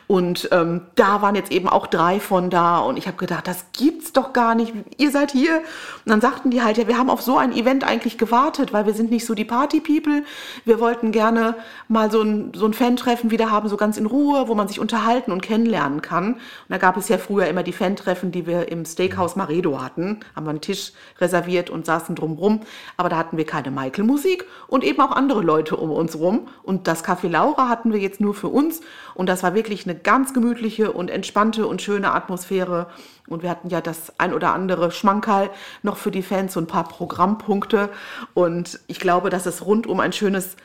Und ähm, da waren jetzt eben auch drei von da und ich habe gedacht, das gibt's doch gar nicht. Ihr seid hier. Und dann sagten die halt, ja, wir haben auf so ein Event eigentlich gewartet, weil wir sind nicht so die Party-People. Wir wollten gerne mal so ein, so ein Fan-Treffen wieder haben, so ganz in Ruhe, wo man sich unterhalten und kennenlernen kann. Und da gab es ja früher immer die Fan-Treffen, die wir im Steakhouse Maredo hatten. Haben wir einen Tisch reserviert und saßen drumrum. Aber da hatten wir keine Michael-Musik und eben auch andere Leute um uns rum. Und das Café Laura hatten wir jetzt nur für uns. Und das war wirklich eine ganz gemütliche und entspannte und schöne Atmosphäre. Und wir hatten ja das ein oder andere Schmankerl noch für die Fans, so ein paar Programmpunkte. Und ich glaube, dass es rundum ein schönes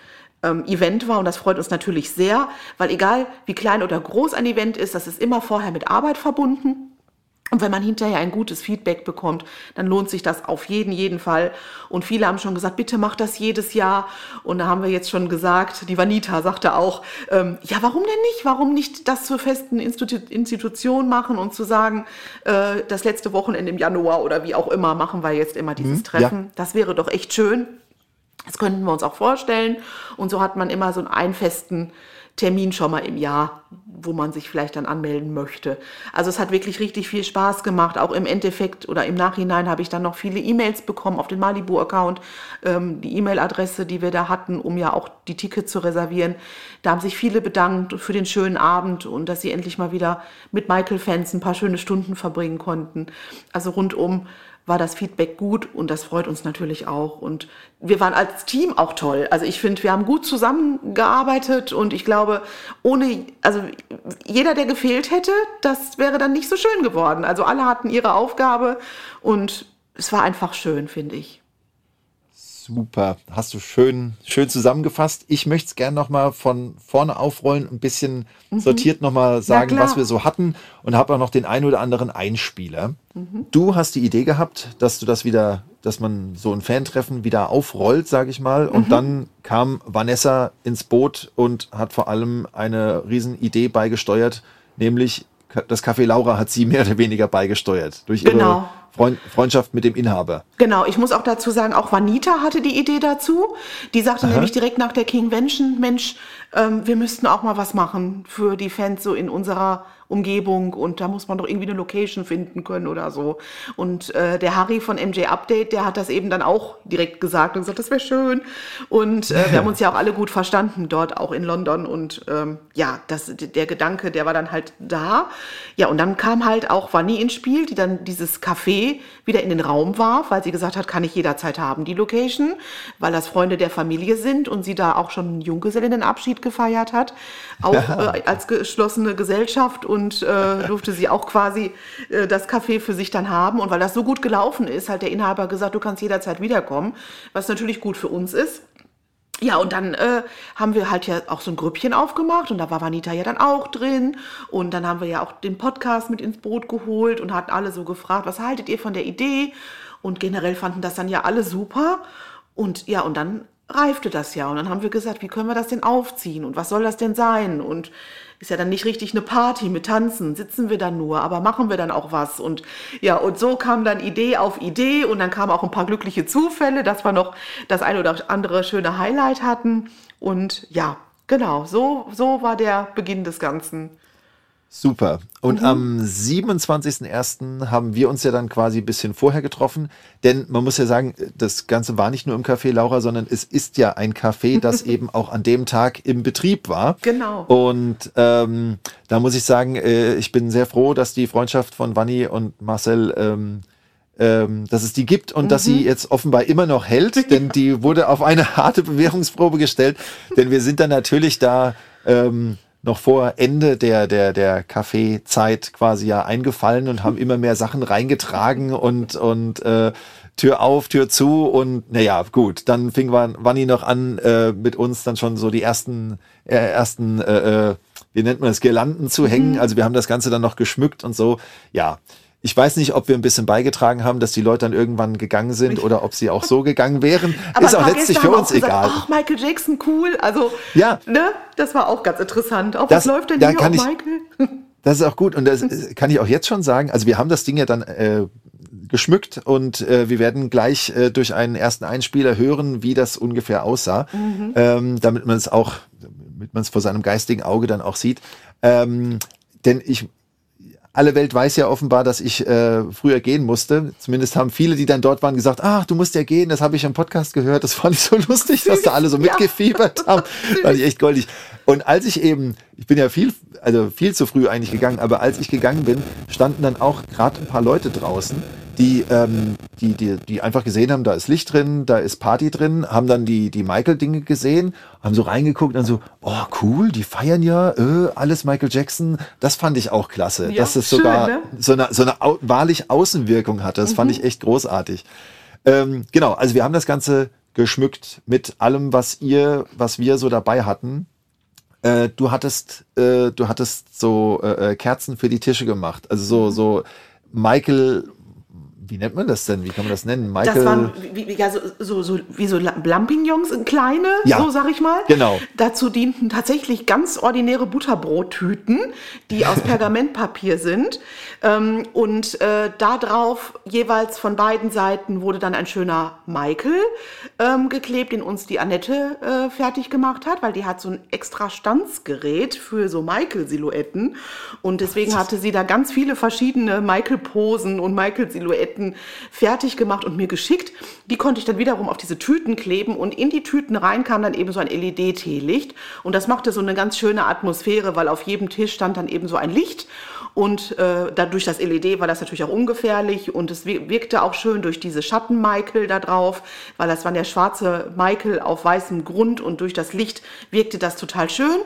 ähm, Event war und das freut uns natürlich sehr, weil egal wie klein oder groß ein Event ist, das ist immer vorher mit Arbeit verbunden. Und wenn man hinterher ein gutes Feedback bekommt, dann lohnt sich das auf jeden, jeden Fall. Und viele haben schon gesagt, bitte macht das jedes Jahr. Und da haben wir jetzt schon gesagt, die Vanita sagte auch, ähm, ja, warum denn nicht? Warum nicht das zur festen Institu Institution machen und zu sagen, äh, das letzte Wochenende im Januar oder wie auch immer machen wir jetzt immer dieses ja. Treffen. Das wäre doch echt schön. Das könnten wir uns auch vorstellen. Und so hat man immer so einen festen Termin schon mal im Jahr, wo man sich vielleicht dann anmelden möchte. Also es hat wirklich richtig viel Spaß gemacht. Auch im Endeffekt oder im Nachhinein habe ich dann noch viele E-Mails bekommen auf den Malibu-Account, ähm, die E-Mail-Adresse, die wir da hatten, um ja auch die Tickets zu reservieren. Da haben sich viele bedankt für den schönen Abend und dass sie endlich mal wieder mit Michael-Fans ein paar schöne Stunden verbringen konnten. Also rundum war das Feedback gut und das freut uns natürlich auch. Und wir waren als Team auch toll. Also ich finde, wir haben gut zusammengearbeitet und ich glaube, ohne, also jeder, der gefehlt hätte, das wäre dann nicht so schön geworden. Also alle hatten ihre Aufgabe und es war einfach schön, finde ich. Super, hast du schön, schön zusammengefasst. Ich möchte es gerne nochmal von vorne aufrollen, ein bisschen mhm. sortiert nochmal sagen, was wir so hatten und habe auch noch den ein oder anderen Einspieler. Mhm. Du hast die Idee gehabt, dass du das wieder, dass man so ein Fantreffen wieder aufrollt, sage ich mal. Und mhm. dann kam Vanessa ins Boot und hat vor allem eine riesen Idee beigesteuert, nämlich das Café Laura hat sie mehr oder weniger beigesteuert durch ihre genau. Freund, Freundschaft mit dem Inhaber. Genau, ich muss auch dazu sagen, auch Vanita hatte die Idee dazu. Die sagte Aha. nämlich direkt nach der King Convention, Mensch, ähm, wir müssten auch mal was machen für die Fans so in unserer Umgebung und da muss man doch irgendwie eine Location finden können oder so. Und äh, der Harry von MJ Update, der hat das eben dann auch direkt gesagt und gesagt, das wäre schön. Und äh, wir haben uns ja auch alle gut verstanden dort, auch in London. Und ähm, ja, das, der Gedanke, der war dann halt da. Ja, und dann kam halt auch Vanni ins Spiel, die dann dieses Café wieder in den Raum warf, weil sie gesagt hat, kann ich jederzeit haben, die Location, weil das Freunde der Familie sind und sie da auch schon einen Junggesellinnenabschied gefeiert hat, auch äh, als geschlossene Gesellschaft und äh, durfte sie auch quasi äh, das Café für sich dann haben. Und weil das so gut gelaufen ist, hat der Inhaber gesagt, du kannst jederzeit wiederkommen, was natürlich gut für uns ist. Ja, und dann äh, haben wir halt ja auch so ein Grüppchen aufgemacht und da war Vanita ja dann auch drin. Und dann haben wir ja auch den Podcast mit ins Boot geholt und hatten alle so gefragt, was haltet ihr von der Idee? Und generell fanden das dann ja alle super. Und ja, und dann reifte das ja. Und dann haben wir gesagt, wie können wir das denn aufziehen und was soll das denn sein? Und ist ja dann nicht richtig eine Party mit Tanzen, sitzen wir dann nur, aber machen wir dann auch was. Und ja, und so kam dann Idee auf Idee und dann kamen auch ein paar glückliche Zufälle, dass wir noch das eine oder andere schöne Highlight hatten. Und ja, genau, so, so war der Beginn des Ganzen. Super. Und mhm. am 27.01. haben wir uns ja dann quasi ein bisschen vorher getroffen. Denn man muss ja sagen, das Ganze war nicht nur im Café Laura, sondern es ist ja ein Café, das eben auch an dem Tag im Betrieb war. Genau. Und ähm, da muss ich sagen, äh, ich bin sehr froh, dass die Freundschaft von Vanni und Marcel ähm, ähm, dass es die gibt und mhm. dass sie mhm. jetzt offenbar immer noch hält, denn die wurde auf eine harte Bewährungsprobe gestellt. denn wir sind dann natürlich da ähm, noch vor Ende der, der, der Kaffeezeit quasi ja eingefallen und haben immer mehr Sachen reingetragen und, und äh, Tür auf, Tür zu und naja, gut, dann fing Wanni noch an, äh, mit uns dann schon so die ersten, äh, ersten, äh, äh, wie nennt man das, Girlanden zu hängen. Mhm. Also wir haben das Ganze dann noch geschmückt und so. Ja, ich weiß nicht, ob wir ein bisschen beigetragen haben, dass die Leute dann irgendwann gegangen sind oder ob sie auch so gegangen wären. Aber ist auch letztlich für uns gesagt, egal. Ach, Michael Jackson, cool. Also, ja. ne, das war auch ganz interessant. Auch das, was läuft denn hier auf Michael? Das ist auch gut und das kann ich auch jetzt schon sagen. Also wir haben das Ding ja dann äh, geschmückt und äh, wir werden gleich äh, durch einen ersten Einspieler hören, wie das ungefähr aussah, mhm. ähm, damit man es auch, damit man es vor seinem geistigen Auge dann auch sieht. Ähm, denn ich alle Welt weiß ja offenbar, dass ich äh, früher gehen musste. Zumindest haben viele, die dann dort waren, gesagt, ach, du musst ja gehen, das habe ich im Podcast gehört. Das fand ich so lustig, dass da alle so mitgefiebert haben. Fand ich echt goldig. Und als ich eben, ich bin ja viel, also viel zu früh eigentlich gegangen, aber als ich gegangen bin, standen dann auch gerade ein paar Leute draußen, die, ähm, die, die, die einfach gesehen haben, da ist Licht drin, da ist Party drin, haben dann die, die Michael-Dinge gesehen, haben so reingeguckt und so, oh cool, die feiern ja, äh, alles Michael Jackson. Das fand ich auch klasse, ja, dass es schön, sogar ne? so eine, so eine au wahrlich Außenwirkung hatte. Das mhm. fand ich echt großartig. Ähm, genau, also wir haben das Ganze geschmückt mit allem, was ihr, was wir so dabei hatten. Äh, du hattest, äh, du hattest so äh, äh Kerzen für die Tische gemacht, also so, mhm. so Michael wie nennt man das denn? Wie kann man das nennen? Michael das waren wie, wie, ja, so, so, so, wie so Lampignons, kleine, ja, so sag ich mal. Genau. Dazu dienten tatsächlich ganz ordinäre Butterbrottüten, die aus Pergamentpapier sind. Ähm, und äh, da drauf jeweils von beiden Seiten wurde dann ein schöner Michael ähm, geklebt, den uns die Annette äh, fertig gemacht hat, weil die hat so ein extra Stanzgerät für so Michael-Silhouetten. Und deswegen hatte sie da ganz viele verschiedene Michael-Posen und Michael-Silhouetten Etiketten fertig gemacht und mir geschickt. Die konnte ich dann wiederum auf diese Tüten kleben und in die Tüten rein kam dann eben so ein LED-Teelicht und das machte so eine ganz schöne Atmosphäre, weil auf jedem Tisch stand dann eben so ein Licht Und äh, dadurch das LED war das natürlich auch ungefährlich und es wirkte auch schön durch diese Schatten Michael da drauf, weil das war der schwarze Michael auf weißem Grund und durch das Licht wirkte das total schön.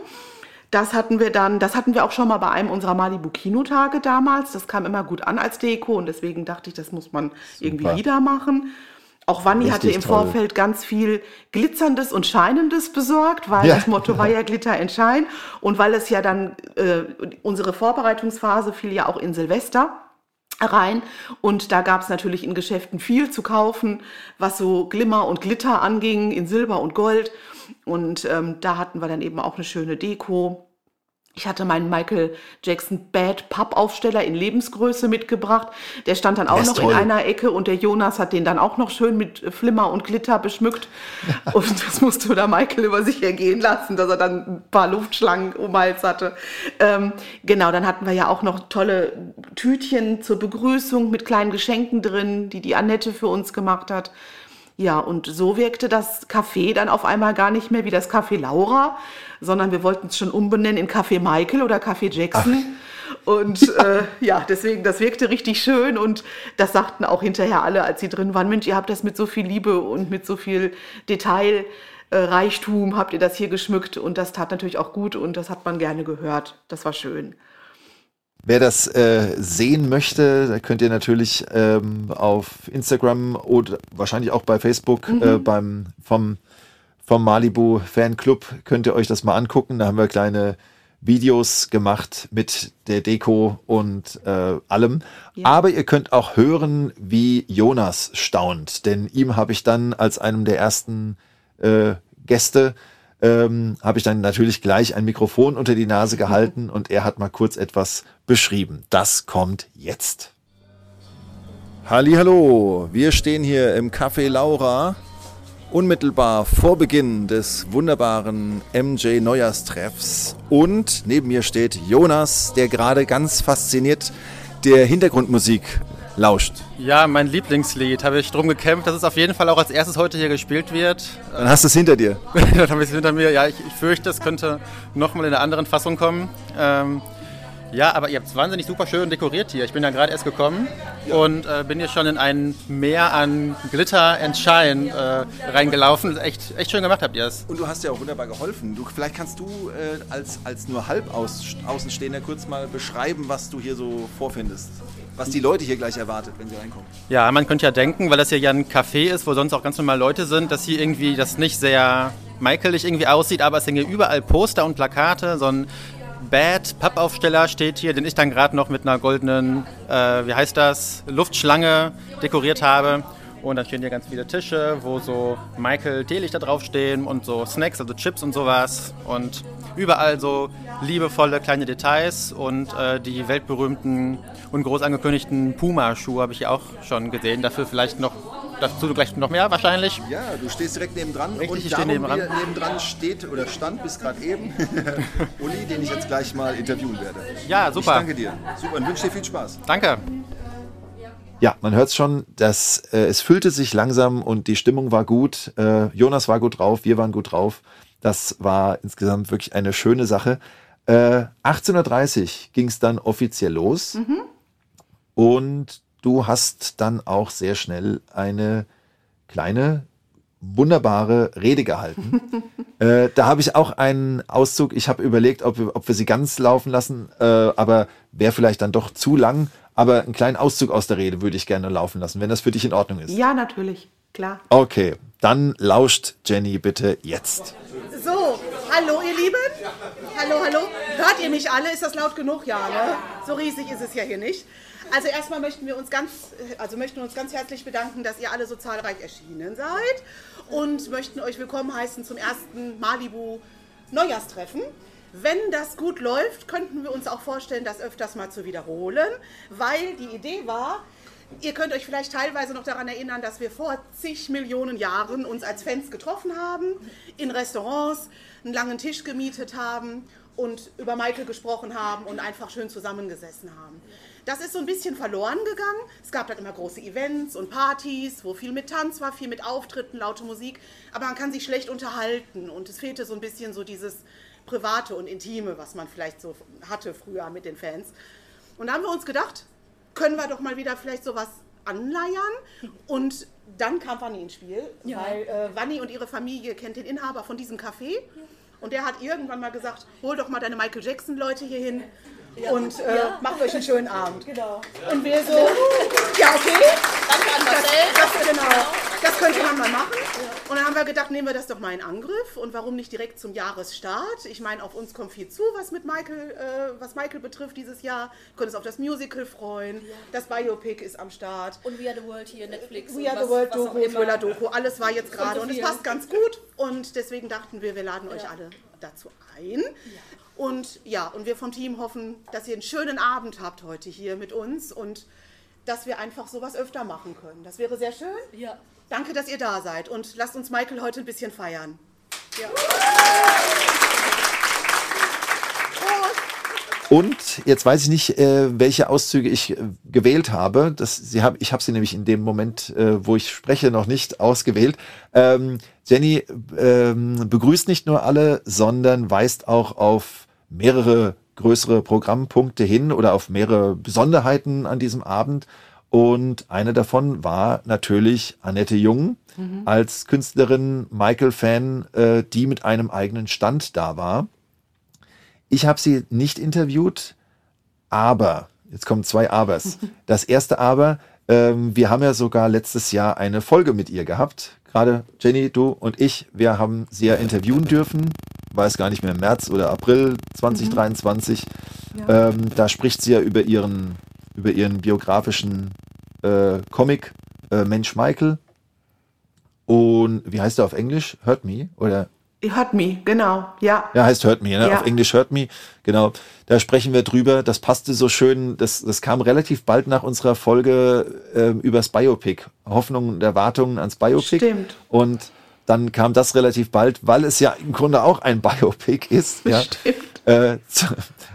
Das hatten wir dann, das hatten wir auch schon mal bei einem unserer Malibu Kinotage damals. Das kam immer gut an als Deko und deswegen dachte ich, das muss man Super. irgendwie wieder machen. Auch Wanni hatte im toll. Vorfeld ganz viel Glitzerndes und Scheinendes besorgt, weil ja. das Motto war ja Glitter and Shine. Und weil es ja dann, äh, unsere Vorbereitungsphase fiel ja auch in Silvester rein und da gab es natürlich in Geschäften viel zu kaufen, was so Glimmer und Glitter anging, in Silber und Gold. Und ähm, da hatten wir dann eben auch eine schöne Deko. Ich hatte meinen Michael Jackson Bad Pappaufsteller in Lebensgröße mitgebracht. Der stand dann auch noch toll. in einer Ecke und der Jonas hat den dann auch noch schön mit Flimmer und Glitter beschmückt. und das musste da Michael über sich ergehen lassen, dass er dann ein paar Luftschlangen um Hals hatte. Ähm, genau, dann hatten wir ja auch noch tolle Tütchen zur Begrüßung mit kleinen Geschenken drin, die die Annette für uns gemacht hat. Ja, und so wirkte das Café dann auf einmal gar nicht mehr wie das Café Laura, sondern wir wollten es schon umbenennen in Café Michael oder Café Jackson. Ach. Und äh, ja, deswegen, das wirkte richtig schön und das sagten auch hinterher alle, als sie drin waren, Mensch, ihr habt das mit so viel Liebe und mit so viel Detailreichtum, habt ihr das hier geschmückt und das tat natürlich auch gut und das hat man gerne gehört. Das war schön. Wer das äh, sehen möchte, da könnt ihr natürlich ähm, auf Instagram oder wahrscheinlich auch bei Facebook mhm. äh, beim vom vom Malibu Fanclub könnt ihr euch das mal angucken. Da haben wir kleine Videos gemacht mit der Deko und äh, allem. Ja. Aber ihr könnt auch hören, wie Jonas staunt, denn ihm habe ich dann als einem der ersten äh, Gäste ähm, habe ich dann natürlich gleich ein Mikrofon unter die Nase gehalten und er hat mal kurz etwas beschrieben. Das kommt jetzt. Hallo, wir stehen hier im Café Laura, unmittelbar vor Beginn des wunderbaren MJ Neujahrstreffs und neben mir steht Jonas, der gerade ganz fasziniert der Hintergrundmusik lauscht. Ja, mein Lieblingslied. Habe ich drum gekämpft, dass es auf jeden Fall auch als erstes heute hier gespielt wird. Dann hast du es hinter dir. Dann habe ich es hinter mir. Ja, ich, ich fürchte, es könnte nochmal in einer anderen Fassung kommen. Ähm, ja, aber ihr habt es wahnsinnig super schön dekoriert hier. Ich bin ja gerade erst gekommen ja. und äh, bin hier schon in ein Meer an Glitter and Shine äh, reingelaufen. Echt, echt schön gemacht habt ihr es. Und du hast ja auch wunderbar geholfen. Du, vielleicht kannst du äh, als, als nur halb Außenstehender kurz mal beschreiben, was du hier so vorfindest was die Leute hier gleich erwartet, wenn sie reinkommen. Ja, man könnte ja denken, weil das hier ja ein Café ist, wo sonst auch ganz normal Leute sind, dass hier irgendwie das nicht sehr Michaelig irgendwie aussieht, aber es sind hier überall Poster und Plakate, so ein Bad Pappaufsteller steht hier, den ich dann gerade noch mit einer goldenen, äh, wie heißt das, Luftschlange dekoriert habe. Und dann stehen hier ganz viele Tische, wo so Michael Teelichter draufstehen und so Snacks, also Chips und sowas. Und überall so liebevolle kleine Details und äh, die weltberühmten und groß angekündigten Puma-Schuhe habe ich hier auch schon gesehen. Dafür vielleicht noch dazu gleich noch mehr wahrscheinlich. Ja, du stehst direkt nebendran. Richtig, und ich stehe nebendran. nebendran steht oder stand bis gerade eben Uli, den ich jetzt gleich mal interviewen werde. Ja, super. Ich danke dir. Super und wünsche dir viel Spaß. Danke. Ja, man hört schon, dass äh, es füllte sich langsam und die Stimmung war gut. Äh, Jonas war gut drauf, wir waren gut drauf. Das war insgesamt wirklich eine schöne Sache. Äh, 18.30 ging es dann offiziell los. Mhm. Und du hast dann auch sehr schnell eine kleine, wunderbare Rede gehalten. äh, da habe ich auch einen Auszug. Ich habe überlegt, ob wir, ob wir sie ganz laufen lassen, äh, aber wäre vielleicht dann doch zu lang. Aber einen kleinen Auszug aus der Rede würde ich gerne laufen lassen, wenn das für dich in Ordnung ist. Ja, natürlich, klar. Okay, dann lauscht Jenny bitte jetzt. So, hallo ihr Lieben. Hallo, hallo. Hört ihr mich alle? Ist das laut genug? Ja, ne? So riesig ist es ja hier nicht. Also erstmal möchten wir uns ganz, also möchten uns ganz herzlich bedanken, dass ihr alle so zahlreich erschienen seid und möchten euch willkommen heißen zum ersten Malibu Neujahrstreffen. Wenn das gut läuft, könnten wir uns auch vorstellen, das öfters mal zu wiederholen, weil die Idee war, Ihr könnt euch vielleicht teilweise noch daran erinnern, dass wir vor zig Millionen Jahren uns als Fans getroffen haben, in Restaurants, einen langen Tisch gemietet haben und über Michael gesprochen haben und einfach schön zusammengesessen haben. Das ist so ein bisschen verloren gegangen. Es gab dann immer große Events und Partys, wo viel mit Tanz war, viel mit Auftritten, laute Musik. Aber man kann sich schlecht unterhalten und es fehlte so ein bisschen so dieses Private und Intime, was man vielleicht so hatte früher mit den Fans. Und da haben wir uns gedacht, können wir doch mal wieder vielleicht sowas anleiern. Und dann kam Wanni ins Spiel, Ja. weil äh, Wanni und ihre Familie kennt den Inhaber von diesem Café. Und der hat irgendwann mal gesagt, hol doch mal deine Michael Jackson-Leute hier hin und äh, Ja. macht euch einen schönen Abend. Genau. Und wir so, ja okay, Danke an das, Marcel. das, genau, das könnte man mal machen. Und dann haben wir gedacht, nehmen wir das doch mal in Angriff. Und warum nicht direkt zum Jahresstart? Ich meine, auf uns kommt viel zu, was mit Michael, äh, was Michael betrifft dieses Jahr. Wir können uns auf das Musical freuen. Das Biopic ist am Start. Und We Are the World hier, Netflix. We Are was- the World Doku. Thriller Doku, alles war jetzt gerade so und es passt ganz gut. Und deswegen dachten wir, wir laden euch alle dazu ein. Und ja, und wir vom Team hoffen, dass ihr einen schönen Abend habt heute hier mit uns und dass wir einfach sowas öfter machen können. Das wäre sehr schön. Ja. Danke, dass ihr da seid und lasst uns Michael heute ein bisschen feiern. Und jetzt weiß ich nicht, äh, welche Auszüge ich äh, gewählt habe. Das, sie hab, ich habe sie nämlich in dem Moment, äh, wo ich spreche, noch nicht ausgewählt. Ähm, Jenny ähm, begrüßt nicht nur alle, sondern weist auch auf mehrere größere Programmpunkte hin oder auf mehrere Besonderheiten an diesem Abend. Und eine davon war natürlich Annette Jung als Künstlerin, Michael-Fan, äh, die mit einem eigenen Stand da war. Ich habe sie nicht interviewt, aber, jetzt kommen zwei Abers. Das erste Aber, ähm, wir haben ja sogar letztes Jahr eine Folge mit ihr gehabt. Gerade Jenny, du und ich, wir haben sie ja interviewen dürfen. Weiß gar nicht mehr, März oder April 2023. Ähm, da spricht sie ja über ihren, über ihren biografischen äh, Comic äh, Mensch Michael. Und wie heißt er auf Englisch? Hurt Me? Oder hört mich, genau, ja. ja, heißt Hurt Me, ne? Ja. auf Englisch Hurt Me. Genau, da sprechen wir drüber. Das passte so schön. Das, das kam relativ bald nach unserer Folge ähm, übers Biopic. Hoffnungen und Erwartungen ans Biopic. Stimmt. Und dann kam das relativ bald, weil es ja im Grunde auch ein Biopic ist. Ja, Stimmt. äh, zu,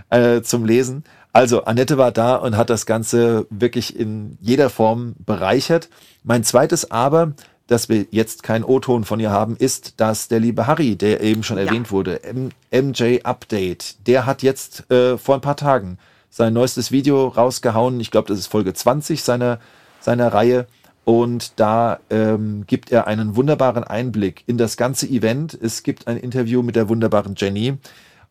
äh, zum Lesen. Also Annette war da und hat das Ganze wirklich in jeder Form bereichert. Mein zweites Aber, dass wir jetzt keinen O-Ton von ihr haben, ist, dass der liebe Harry, der eben schon erwähnt wurde, M MJ Update, der hat jetzt äh, vor ein paar Tagen sein neuestes Video rausgehauen. Ich glaube, das ist Folge 20 seiner, seiner Reihe. Und da ähm, gibt er einen wunderbaren Einblick in das ganze Event. Es gibt ein Interview mit der wunderbaren Jenny.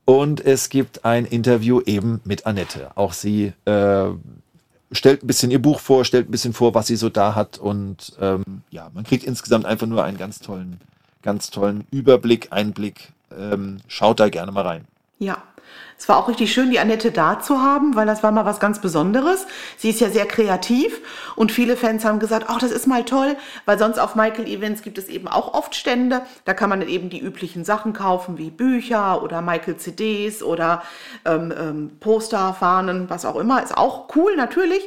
Und es gibt ein Interview eben mit Annette. Auch sie äh, stellt ein bisschen ihr Buch vor, stellt ein bisschen vor, was sie so da hat. Und ähm, ja, man kriegt insgesamt einfach nur einen ganz tollen, ganz tollen Überblick, Einblick. Ähm, schaut da gerne mal rein. Ja, es war auch richtig schön, die Annette da zu haben, weil das war mal was ganz Besonderes. Sie ist ja sehr kreativ und viele Fans haben gesagt, ach, das ist mal toll, weil sonst auf Michael-Events gibt es eben auch oft Stände. Da kann man dann eben die üblichen Sachen kaufen, wie Bücher oder Michael-CDs oder ähm, ähm, Poster, Fahnen, was auch immer. Ist auch cool, natürlich.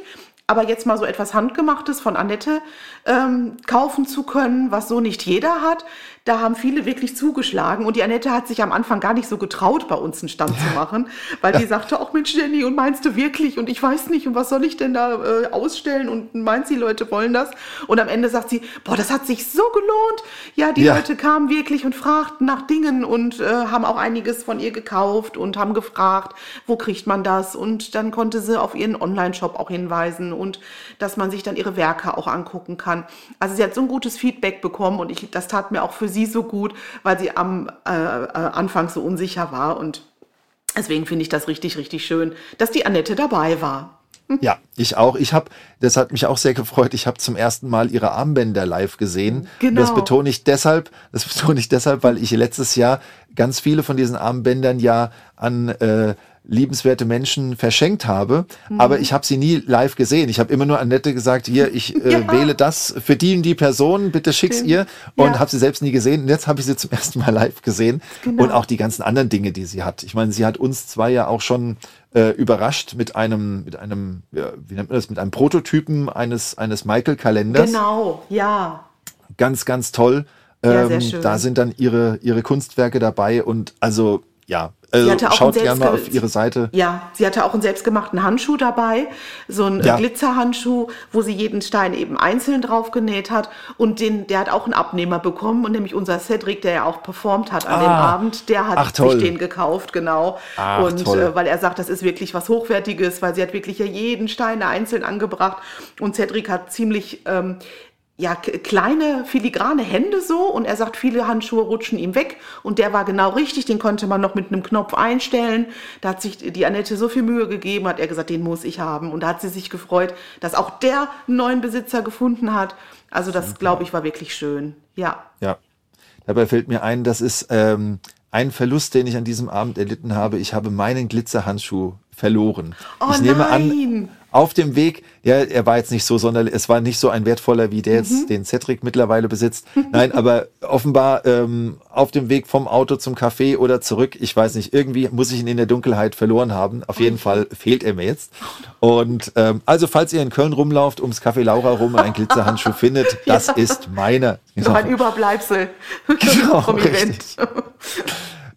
Aber jetzt mal so etwas Handgemachtes von Annette ähm, kaufen zu können, was so nicht jeder hat, da haben viele wirklich zugeschlagen. Und die Annette hat sich am Anfang gar nicht so getraut, bei uns einen Stand zu machen, weil die sagte, auch Mensch, Jenny, und meinst du wirklich? Und ich weiß nicht, und was soll ich denn da äh, ausstellen? Und meint sie, Leute wollen das? Und am Ende sagt sie, boah, das hat sich so gelohnt. Ja, die Ja. Leute kamen wirklich und fragten nach Dingen und äh, haben auch einiges von ihr gekauft und haben gefragt, wo kriegt man das? Und dann konnte sie auf ihren Online-Shop auch hinweisen und dass man sich dann ihre Werke auch angucken kann. Also sie hat so ein gutes Feedback bekommen und ich, das tat mir auch für sie so gut, weil sie am äh, äh, Anfang so unsicher war und deswegen finde ich das richtig, richtig schön, dass die Annette dabei war. Ja, ich auch. Ich habe, das hat mich auch sehr gefreut. Ich habe zum ersten Mal ihre Armbänder live gesehen. Genau. Das betone ich deshalb, das betone ich deshalb, weil ich letztes Jahr ganz viele von diesen Armbändern ja an äh, liebenswerte Menschen verschenkt habe, Mhm. aber ich habe sie nie live gesehen. Ich habe immer nur Annette gesagt, hier, ich äh, Ja. wähle das für die und die Person, bitte schick's Stimmt. ihr und Ja. habe sie selbst nie gesehen. Und jetzt habe ich sie zum ersten Mal live gesehen Genau. und auch die ganzen anderen Dinge, die sie hat. Ich meine, sie hat uns zwei ja auch schon äh, überrascht mit einem, mit einem, ja, wie nennt man das, mit einem Prototypen eines, eines Michael-Kalenders. Genau, ja. Ganz, ganz toll. Ähm. Da sind dann ihre, ihre Kunstwerke dabei und also, ja, Also schaut gerne mal auf ihre Seite. Ja, sie hatte auch einen selbstgemachten Handschuh dabei, so einen Ja. ja. Glitzerhandschuh, wo sie jeden Stein eben einzeln drauf genäht hat. Und den, der hat auch einen Abnehmer bekommen. Und nämlich unser Cedric, der ja auch performt hat an dem Ah. Abend, der hat Ach, sich den gekauft, genau. Ach, und. Äh, weil er sagt, das ist wirklich was Hochwertiges, weil sie hat wirklich ja jeden Stein einzeln angebracht. Und Cedric hat ziemlich ähm, ja, kleine, filigrane Hände so und er sagt, viele Handschuhe rutschen ihm weg und der war genau richtig, den konnte man noch mit einem Knopf einstellen. Da hat sich die Annette so viel Mühe gegeben, hat er gesagt, den muss ich haben. Und da hat sie sich gefreut, dass auch der einen neuen Besitzer gefunden hat. Also das, glaube ich, war wirklich schön. Ja. Ja. Dabei fällt mir ein, das ist ähm, ein Verlust, den ich an diesem Abend erlitten habe. Ich habe meinen Glitzerhandschuh verloren. Oh ich nehme an, nein. auf dem Weg, ja, er war jetzt nicht so sonderlich, es war nicht so ein wertvoller, wie der Mhm. jetzt den Cedric mittlerweile besitzt. Nein, aber offenbar ähm, auf dem Weg vom Auto zum Café oder zurück, ich weiß nicht, irgendwie muss ich ihn in der Dunkelheit verloren haben. Auf jeden Fall fehlt er mir jetzt. Und ähm, also, falls ihr in Köln rumlauft, ums Café Laura rum und einen Glitzerhandschuh findet, das ist meiner. Noch ein Überbleibsel Genau, vom Event.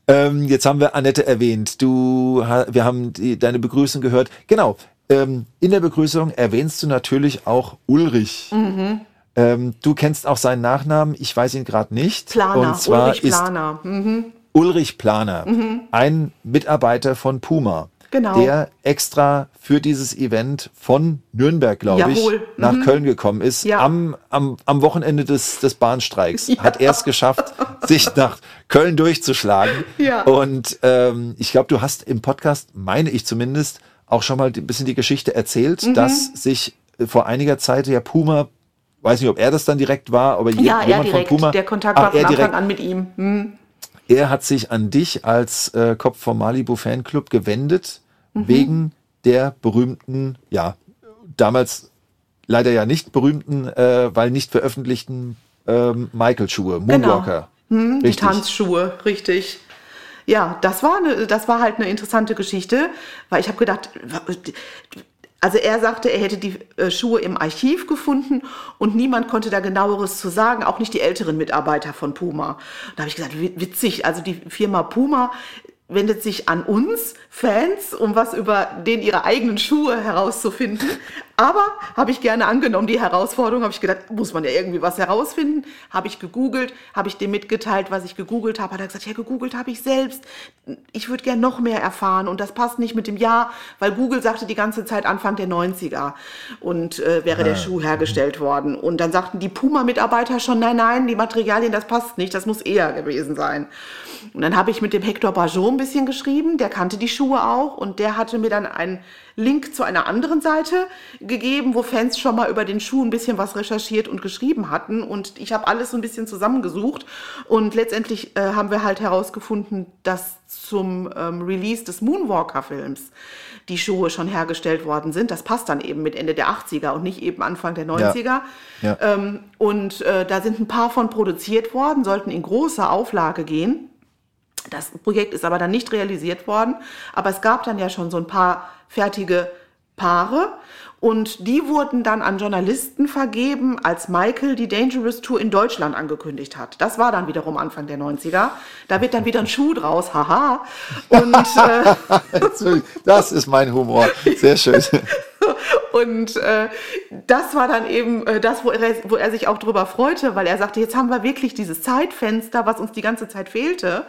Ähm, jetzt haben wir Annette erwähnt. Du, wir haben die, deine Begrüßung gehört. Genau. Ähm, in der Begrüßung erwähnst du natürlich auch Ulrich. Mhm. Ähm, du kennst auch seinen Nachnamen. Ich weiß ihn gerade nicht. Planer, Und zwar Ulrich Planer. Mhm. Ulrich Planer ein Mitarbeiter von Puma. Genau. Der extra für dieses Event von Nürnberg, glaube ich, nach Mhm. Köln gekommen ist. Ja. Am, am, am Wochenende des, des Bahnstreiks Ja. hat er es geschafft, sich nach Köln durchzuschlagen. Ja. Und ähm, ich glaube, du hast im Podcast, meine ich zumindest, auch schon mal ein bisschen die Geschichte erzählt, Mhm. dass sich äh, vor einiger Zeit ja Puma, weiß nicht, ob er das dann direkt war, aber Ja, er jemand direkt. von Puma. Der Kontakt war von er Anfang direkt. an mit ihm. Mhm. Er hat sich an dich als äh, Kopf vom Malibu Fanclub gewendet, Mhm. wegen der berühmten, ja, damals leider ja nicht berühmten, äh, weil nicht veröffentlichten ähm, Michael-Schuhe, Moonwalker. Hm, die. Tanzschuhe, richtig. Ja, das war, eine, das war halt eine interessante Geschichte, weil ich habe gedacht, also er sagte, er hätte die äh, Schuhe im Archiv gefunden und niemand konnte da genaueres zu sagen, auch nicht die älteren Mitarbeiter von Puma. Da habe ich gesagt, wi- witzig, also die Firma Puma wendet sich an uns Fans, um was über den ihre eigenen Schuhe herauszufinden. Aber habe ich gerne angenommen, die Herausforderung, habe ich gedacht, muss man ja irgendwie was herausfinden. Habe ich gegoogelt, habe ich dem mitgeteilt, was ich gegoogelt habe. Hat er gesagt, ja, gegoogelt habe ich selbst. Ich würde gern noch mehr erfahren und das passt nicht mit dem Jahr, weil Google sagte die ganze Zeit Anfang der 90er und äh, wäre der Schuh hergestellt worden. Und dann sagten die Puma-Mitarbeiter schon, nein, nein, die Materialien, das passt nicht, das muss eher gewesen sein. Und dann habe ich mit dem Hector Bajon ein bisschen geschrieben, der kannte die Schuhe auch und der hatte mir dann einen Link zu einer anderen Seite gegeben, wo Fans schon mal über den Schuh ein bisschen was recherchiert und geschrieben hatten. Und ich habe alles so ein bisschen zusammengesucht. Und letztendlich äh, haben wir halt herausgefunden, dass zum ähm, Release des Moonwalker-Films die Schuhe schon hergestellt worden sind. Das passt dann eben mit Ende der 80er und nicht eben Anfang der 90er. Ja. Ähm, und äh, da sind ein paar von produziert worden, sollten in großer Auflage gehen. Das Projekt ist aber dann nicht realisiert worden. Aber es gab dann ja schon so ein paar fertige Paare. Und die wurden dann an Journalisten vergeben, als Michael die Dangerous Tour in Deutschland angekündigt hat. Das war dann wiederum Anfang der 90er. Da wird dann wieder ein Schuh draus, haha. Und äh, Das ist mein Humor. Sehr schön. Und äh, das war dann eben äh, das, wo er, wo er sich auch drüber freute, weil er sagte, jetzt haben wir wirklich dieses Zeitfenster, was uns die ganze Zeit fehlte.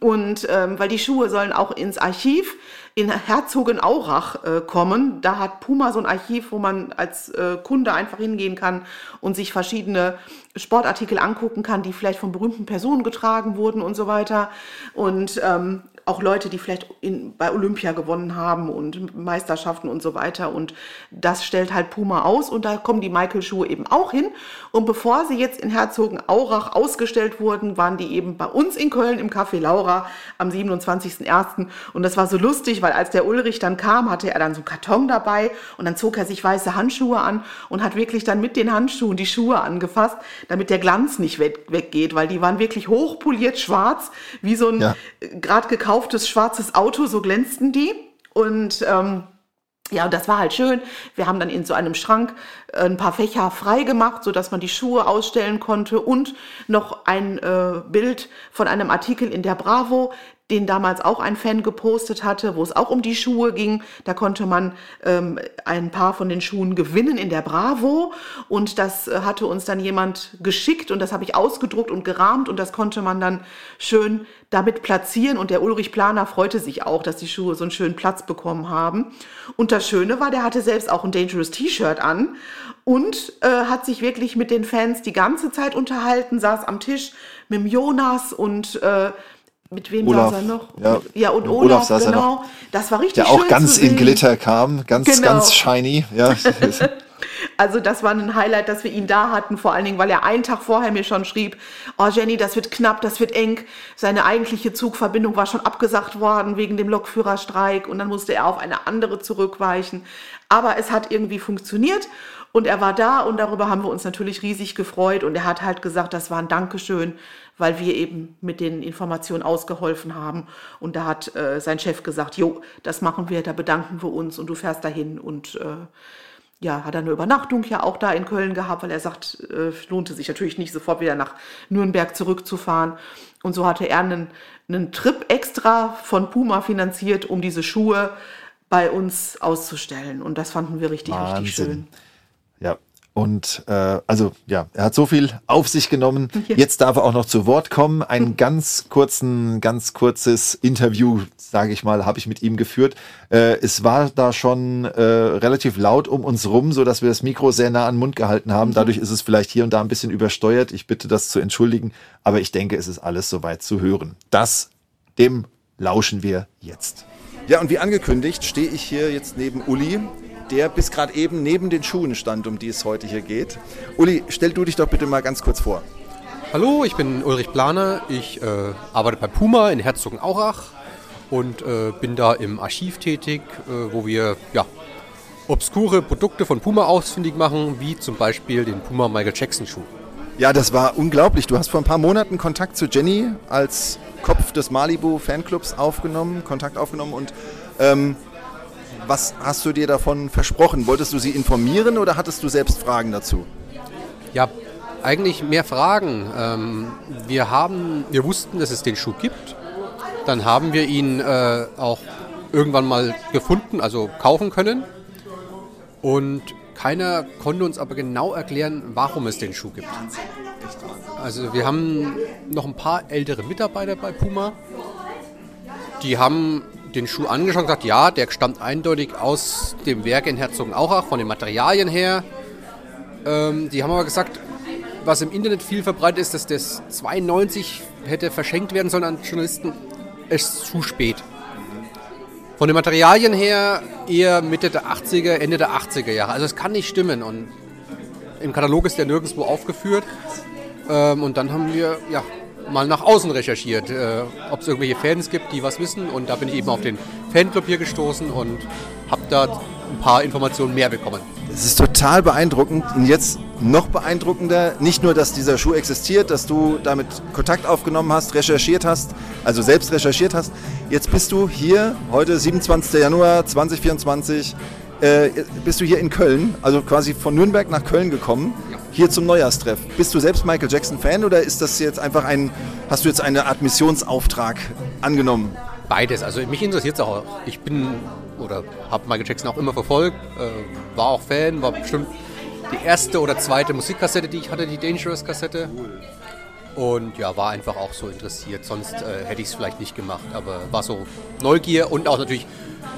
Und ähm, weil die Schuhe sollen auch ins Archiv in Herzogenaurach äh, kommen. Da hat Puma so ein Archiv, wo man als äh, Kunde einfach hingehen kann und sich verschiedene Sportartikel angucken kann, die vielleicht von berühmten Personen getragen wurden und so weiter. Und ähm, auch Leute, die vielleicht in, bei Olympia gewonnen haben und Meisterschaften und so weiter. Und das stellt halt Puma aus und da kommen die Michael-Schuhe eben auch hin. Und bevor sie jetzt in Herzogenaurach ausgestellt wurden, waren die eben bei uns in Köln im Café Laura am 27.01. Und das war so lustig, weil als der Ulrich dann kam, hatte er dann so einen Karton dabei und dann zog er sich weiße Handschuhe an und hat wirklich dann mit den Handschuhen die Schuhe angefasst, damit der Glanz nicht weg, weggeht, weil die waren wirklich hochpoliert schwarz, wie so ein Ja. gerade gekauftes schwarzes Auto, so glänzten die. Und ähm, ja, das war halt schön. Wir haben dann in so einem Schrank äh, ein paar Fächer frei gemacht, sodass man die Schuhe ausstellen konnte und noch ein äh, Bild von einem Artikel in der Bravo, den damals auch ein Fan gepostet hatte, wo es auch um die Schuhe ging. Da konnte man ähm, ein paar von den Schuhen gewinnen in der Bravo und das äh, hatte uns dann jemand geschickt und das habe ich ausgedruckt und gerahmt und das konnte man dann schön damit platzieren und der Ulrich Planer freute sich auch, dass die Schuhe so einen schönen Platz bekommen haben. Und das Schöne war, der hatte selbst auch ein Dangerous T-Shirt an und äh, hat sich wirklich mit den Fans die ganze Zeit unterhalten, saß am Tisch mit dem Jonas und äh, mit wem Olaf, saß er noch? ja. ja und Olaf, Olaf saß er genau. noch. Das war richtig Der auch schön ganz zu in. Glitter kam, ganz, Genau. ganz shiny. Ja. Also das war ein Highlight, dass wir ihn da hatten, vor allen Dingen, weil er einen Tag vorher mir schon schrieb, oh Jenny, das wird knapp, das wird eng. Seine eigentliche Zugverbindung war schon abgesagt worden wegen dem Lokführerstreik und dann musste er auf eine andere zurückweichen. Aber es hat irgendwie funktioniert und er war da und darüber haben wir uns natürlich riesig gefreut und er hat halt gesagt, das war ein Dankeschön, weil wir eben mit den Informationen ausgeholfen haben. Und da hat äh, sein Chef gesagt, jo, das machen wir, da bedanken wir uns und du fährst dahin und äh, ja, hat er eine Übernachtung ja auch da in Köln gehabt, weil er sagt, äh, lohnte sich natürlich nicht sofort wieder nach Nürnberg zurückzufahren. Und so hatte er einen, einen Trip extra von Puma finanziert, um diese Schuhe bei uns auszustellen. Und das fanden wir richtig, richtig Wahnsinn. schön. Ja. Und äh, also ja, er hat so viel auf sich genommen. Jetzt darf er auch noch zu Wort kommen. Ein ganz kurzen, ganz kurzes Interview, sage ich mal, habe ich mit ihm geführt. Äh, es war da schon äh, relativ laut um uns rum, so dass wir das Mikro sehr nah an den Mund gehalten haben. Dadurch ist es vielleicht hier und da ein bisschen übersteuert. Ich bitte das zu entschuldigen, aber ich denke, es ist alles soweit zu hören. Das dem lauschen wir jetzt. Ja, und wie angekündigt, stehe ich hier jetzt neben Uli, der bis gerade eben neben den Schuhen stand, um die es heute hier geht. Uli, stell du dich doch bitte mal ganz kurz vor. Hallo, ich bin Ulrich Planer. Ich äh, arbeite bei Puma in Herzogenaurach und äh, bin da im Archiv tätig, äh, wo wir ja, obskure Produkte von Puma ausfindig machen, wie zum Beispiel den Puma Michael Jackson Schuh. Ja, das war unglaublich. Du hast vor ein paar Monaten Kontakt zu Jenny als Kopf des Malibu Fanclubs aufgenommen, Kontakt aufgenommen und ähm, was hast du dir davon versprochen? Wolltest du sie informieren oder hattest du selbst Fragen dazu? Ja, eigentlich mehr Fragen. Ähm, wir, haben, wir wussten, dass es den Schuh gibt. Dann haben wir ihn äh, auch irgendwann mal gefunden, also kaufen können. Und keiner konnte uns aber genau erklären, warum es den Schuh gibt. Also wir haben noch ein paar ältere Mitarbeiter bei Puma. Die haben den Schuh angeschaut und gesagt, ja, der stammt eindeutig aus dem Werk in Herzogenaurach, von den Materialien her. Ähm, die haben aber gesagt, was im Internet viel verbreitet ist, dass das 92 hätte verschenkt werden sollen an Journalisten, ist zu spät. Von den Materialien her eher Mitte der 80er, Ende der 80er Jahre. Also es kann nicht stimmen und im Katalog ist der nirgendwo aufgeführt. Ähm, und dann haben wir ja, mal nach außen recherchiert, äh, ob es irgendwelche Fans gibt, die was wissen. Und da bin ich eben auf den Fanclub hier gestoßen und habe da ein paar Informationen mehr bekommen. Es ist total beeindruckend und jetzt noch beeindruckender, nicht nur, dass dieser Schuh existiert, dass du damit Kontakt aufgenommen hast, recherchiert hast, also selbst recherchiert hast. Jetzt bist du hier, heute 27. Januar 2024, äh, bist du hier in Köln, also quasi von Nürnberg nach Köln gekommen, hier zum Neujahrstreff. Bist du selbst Michael Jackson Fan oder ist das jetzt einfach ein, hast du jetzt eine Art Missionsauftrag angenommen? Beides. Also mich interessiert es auch. Ich bin oder habe Michael Jackson auch immer verfolgt, äh, war auch Fan, war bestimmt die erste oder zweite Musikkassette, die ich hatte, die Dangerous-Kassette. Und ja, war einfach auch so interessiert. Sonst äh, hätte ich es vielleicht nicht gemacht. Aber war so Neugier und auch natürlich,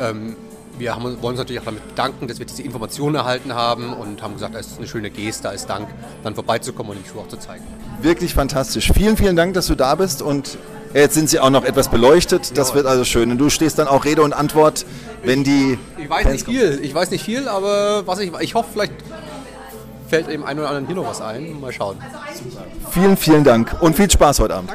ähm, wir haben, wollen uns natürlich auch damit bedanken, dass wir diese Informationen erhalten haben und haben gesagt, es ist eine schöne Geste als Dank, dann vorbeizukommen und die Schuhe auch zu zeigen. Wirklich fantastisch. Vielen, vielen Dank, dass du da bist und jetzt sind sie auch noch etwas beleuchtet. Das wird also schön. Und du stehst dann auch Rede und Antwort, wenn die. Ich weiß Fans nicht viel, ich weiß nicht viel, aber was ich, ich hoffe, vielleicht fällt dem einen oder anderen hier noch was ein. Mal schauen. Vielen, vielen Dank und viel Spaß heute Abend.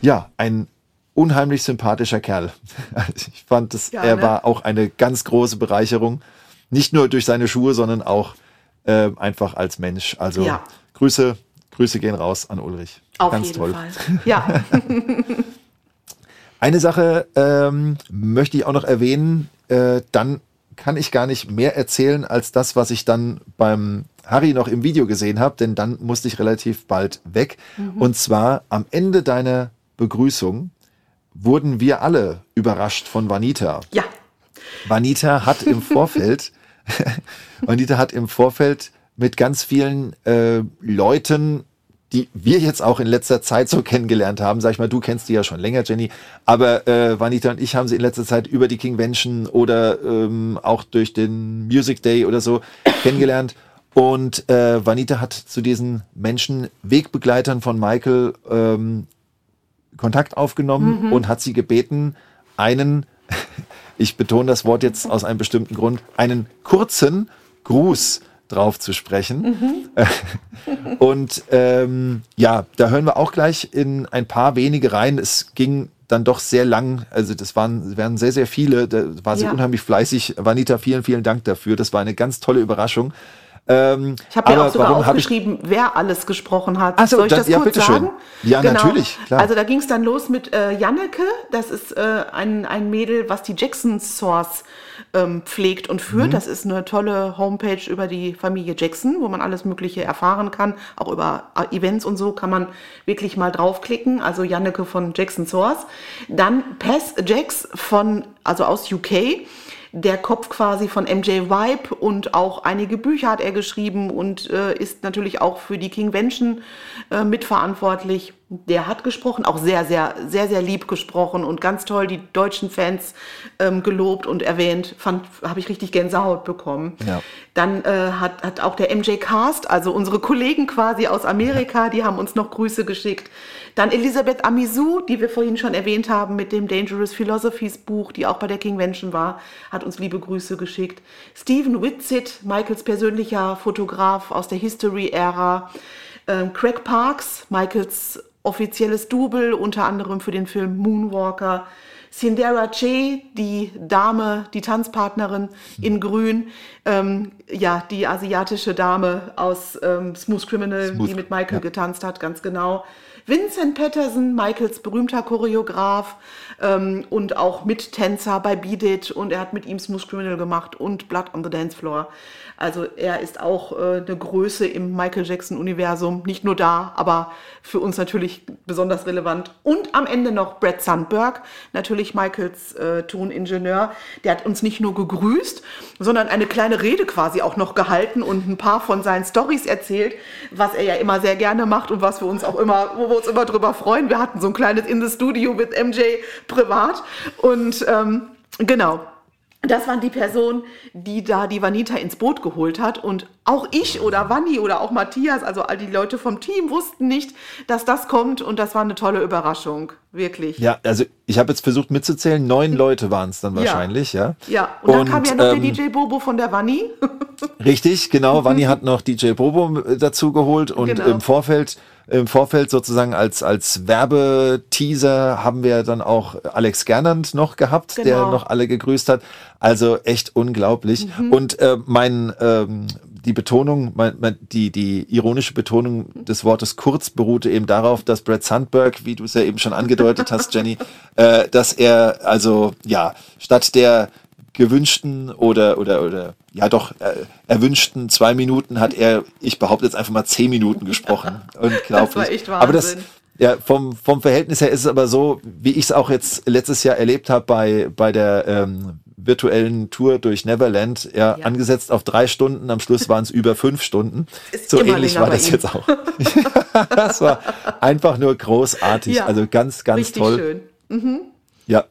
Ja, ein unheimlich sympathischer Kerl. Ich fand es, Ja, er ne? war auch eine ganz große Bereicherung. Nicht nur durch seine Schuhe, sondern auch äh, einfach als Mensch. Also Ja. Grüße, Grüße gehen raus an Ulrich. Auf ganz jeden toll. Fall. Ja, Eine Sache ähm, möchte ich auch noch erwähnen, äh, dann kann ich gar nicht mehr erzählen als das, was ich dann beim Harry noch im Video gesehen habe, denn dann musste ich relativ bald weg. Und zwar am Ende deiner Begrüßung wurden wir alle überrascht von Vanita. Ja, Vanita hat im Vorfeld, Vanita hat im Vorfeld mit ganz vielen äh, Leuten, die wir jetzt auch in letzter Zeit so kennengelernt haben, sag ich mal, du kennst die ja schon länger, Jenny, aber äh, Vanita und ich haben sie in letzter Zeit über die Kingvention oder ähm, auch durch den Music Day oder so kennengelernt. Und äh, Vanita hat zu diesen Menschen, Wegbegleitern von Michael, ähm, Kontakt aufgenommen und hat sie gebeten, einen, ich betone das Wort jetzt aus einem bestimmten Grund, einen kurzen Gruß drauf zu sprechen. Und ähm, ja, da hören wir auch gleich in ein paar wenige rein. Es ging dann doch sehr lang, also das waren, waren sehr, sehr viele, da war sie Ja. unheimlich fleißig. Vanita, vielen, vielen Dank dafür. Das war eine ganz tolle Überraschung. Ähm, ich habe ja auch sogar aufgeschrieben, wer alles gesprochen hat. Ach so, Soll ich dann- das ja, kurz sagen? Ja, natürlich, klar. Also da ging es dann los mit äh, Janneke. Das ist äh, ein, ein Mädel, was die Jackson Source ähm, pflegt und führt. Mhm. Das ist eine tolle Homepage über die Familie Jackson, wo man alles Mögliche erfahren kann. Auch über äh, Events und so kann man wirklich mal draufklicken. Also Janneke von Jackson Source. Dann Pess Jax von, also aus UK der Kopf quasi von MJ Vibe und auch einige Bücher hat er geschrieben und äh, ist natürlich auch für die Kingvention äh, mitverantwortlich. Der hat gesprochen, auch sehr, sehr, sehr, sehr lieb gesprochen und ganz toll die deutschen Fans ähm, gelobt und erwähnt. Fand, habe ich richtig Gänsehaut bekommen. Ja. Dann äh, hat, hat auch der MJ Cast, also unsere Kollegen quasi aus Amerika, die haben uns noch Grüße geschickt. Dann Elisabeth Amisu, die wir vorhin schon erwähnt haben mit dem Dangerous Philosophies Buch, die auch bei der Kingvention war, hat uns liebe Grüße geschickt. Stephen Whitsitt, Michaels persönlicher Fotograf aus der History-Ära. Ähm, Craig Parks, Michaels offizielles Double, unter anderem für den Film Moonwalker. Sindera Che, die Dame, die Tanzpartnerin in Grün, ähm, ja, die asiatische Dame aus ähm, Smooth Criminal, Smooth, die mit Michael ja. getanzt hat, ganz genau. Vincent Patterson, Michaels berühmter Choreograf ähm, und auch Mittänzer bei Beat It und er hat mit ihm Smooth Criminal gemacht und Blood on the Dance Floor. Also er ist auch äh, eine Größe im Michael Jackson-Universum, nicht nur da, aber für uns natürlich besonders relevant. Und am Ende noch Brad Sandberg, natürlich Michaels äh, Toningenieur. Der hat uns nicht nur gegrüßt, sondern eine kleine Rede quasi auch noch gehalten und ein paar von seinen Stories erzählt, was er ja immer sehr gerne macht und was wir uns auch immer, wo wir uns immer drüber freuen. Wir hatten so ein kleines In the Studio mit MJ privat und ähm, genau. Das waren die Personen, die da die Vanita ins Boot geholt hat. Und auch ich oder Vanni oder auch Matthias, also all die Leute vom Team, wussten nicht, dass das kommt. Und das war eine tolle Überraschung. Wirklich. Ja, also ich habe jetzt versucht mitzuzählen, neun Leute waren es dann Ja. wahrscheinlich, ja. Ja, und dann Und, kam ja noch ähm, der DJ Bobo von der Vanni. Richtig, genau. Vanni hat noch DJ Bobo dazu geholt und Genau. im Vorfeld, im Vorfeld sozusagen als, als Werbeteaser haben wir dann auch Alex Gernand noch gehabt, der Genau. noch alle gegrüßt hat. Also echt unglaublich. Und äh, mein, ähm, die Betonung, mein, mein, die, die ironische Betonung des Wortes kurz beruhte eben darauf, dass Brad Sandberg, wie du es ja eben schon angedeutet hast, Jenny, äh, dass er also ja statt der gewünschten oder oder oder ja doch äh, erwünschten zwei Minuten hat er, ich behaupte jetzt einfach mal zehn Minuten gesprochen. Unglaublich. war echt aber das ja vom vom Verhältnis her ist es aber so, wie ich es auch jetzt letztes Jahr erlebt habe bei bei der ähm, virtuellen Tour durch Neverland, ja, Ja. angesetzt auf drei Stunden, am Schluss waren es über fünf Stunden. Ist so ähnlich war das ihm. jetzt auch. das war einfach nur großartig, Ja. also ganz ganz toll. schön. Ja.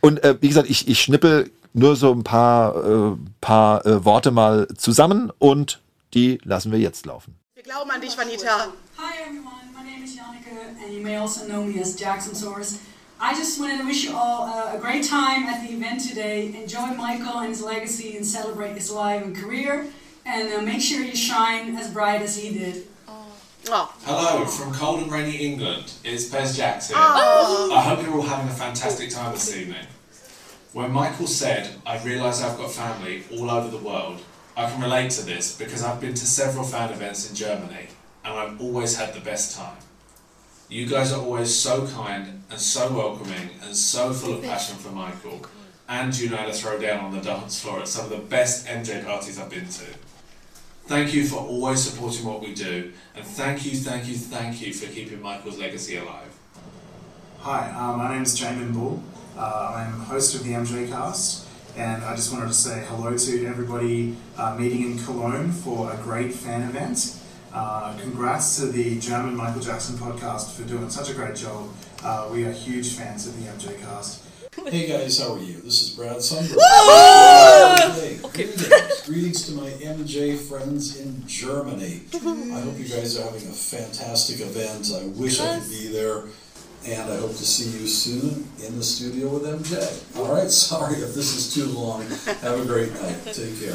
Und äh, wie gesagt, ich, ich schnippel nur so ein paar, äh, paar äh, Worte mal zusammen und die lassen wir jetzt laufen. Wir glauben an dich, Vanita. Hi everyone, my name is Janneke, and you may also know me as Jackson Source. I just wanted to wish you all uh, a great time at the event today. Enjoy Michael and his legacy and celebrate his life and career. And uh, make sure you shine as bright as he did. Oh. Hello from cold and rainy England. It's Bez Jackson. I hope you're all having a fantastic time this evening. When Michael said, I realise I've got family all over the world, I can relate to this because I've been to several fan events in Germany and I've always had the best time. You guys are always so kind and so welcoming and so full of passion for Michael. And you know how to throw down on the dance floor at some of the best MJ parties I've been to. Thank you for always supporting what we do, and thank you, thank you, thank you for keeping Michael's legacy alive. Hi, uh, my name is Jamin Bull. Uh, I'm host of the MJ Cast, and I just wanted to say hello to everybody uh, meeting in Cologne for a great fan event. Uh, congrats to the German Michael Jackson podcast for doing such a great job. Uh, we are huge fans of the MJ Cast. Hey guys, how are you? This is Brad Sundberg. Hey, greetings. greetings to my MJ friends in Germany. I hope you guys are having a fantastic event. I wish I could be there. And I hope to see you soon in the studio with MJ. All right, sorry if this is too long. Have a great night. Take care.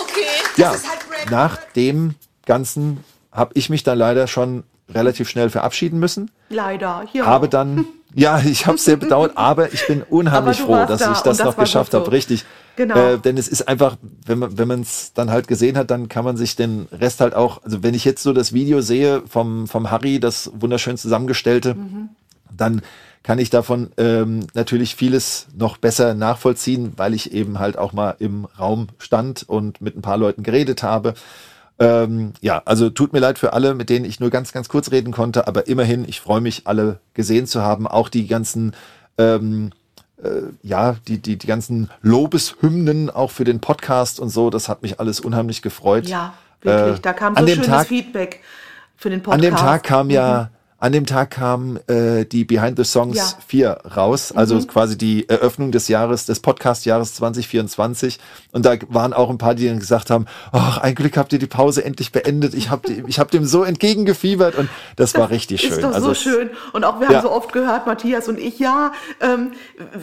Okay. Ja, halt nach dem Ganzen habe ich mich dann leider schon relativ schnell verabschieden müssen. Leider. Ja. Habe dann, ja, ich habe es sehr bedauert, aber ich bin unheimlich froh, dass da ich das das noch geschafft gut habe. so. Richtig. Genau. Äh, denn es ist einfach, wenn man wenn man es dann halt gesehen hat, dann kann man sich den Rest halt auch, also wenn ich jetzt so das Video sehe vom, vom Harry, das wunderschön zusammengestellte, Mhm. dann kann ich davon ähm, natürlich vieles noch besser nachvollziehen, weil ich eben halt auch mal im Raum stand und mit ein paar Leuten geredet habe. Ähm, ja, also tut mir leid für alle, mit denen ich nur ganz, ganz kurz reden konnte, aber immerhin, ich freue mich, alle gesehen zu haben. Auch die ganzen, ähm, äh, ja, die, die, die ganzen Lobeshymnen auch für den Podcast und so, das hat mich alles unheimlich gefreut. Ja, wirklich. Äh, da kam so schönes Tag- Feedback für den Podcast. An dem Tag kam Mhm. ja, an dem Tag kam äh, die Behind the Songs Ja. 4 raus, also Mhm. quasi die Eröffnung des Jahres, des Podcast-Jahres 2024. Und da waren auch ein paar, die dann gesagt haben, ach, ein Glück habt ihr die Pause endlich beendet. Ich habe ich hab dem so entgegengefiebert und das war richtig schön. Ist doch also so schön. Und auch wir Ja. haben so oft gehört, Matthias und ich, ja, ähm,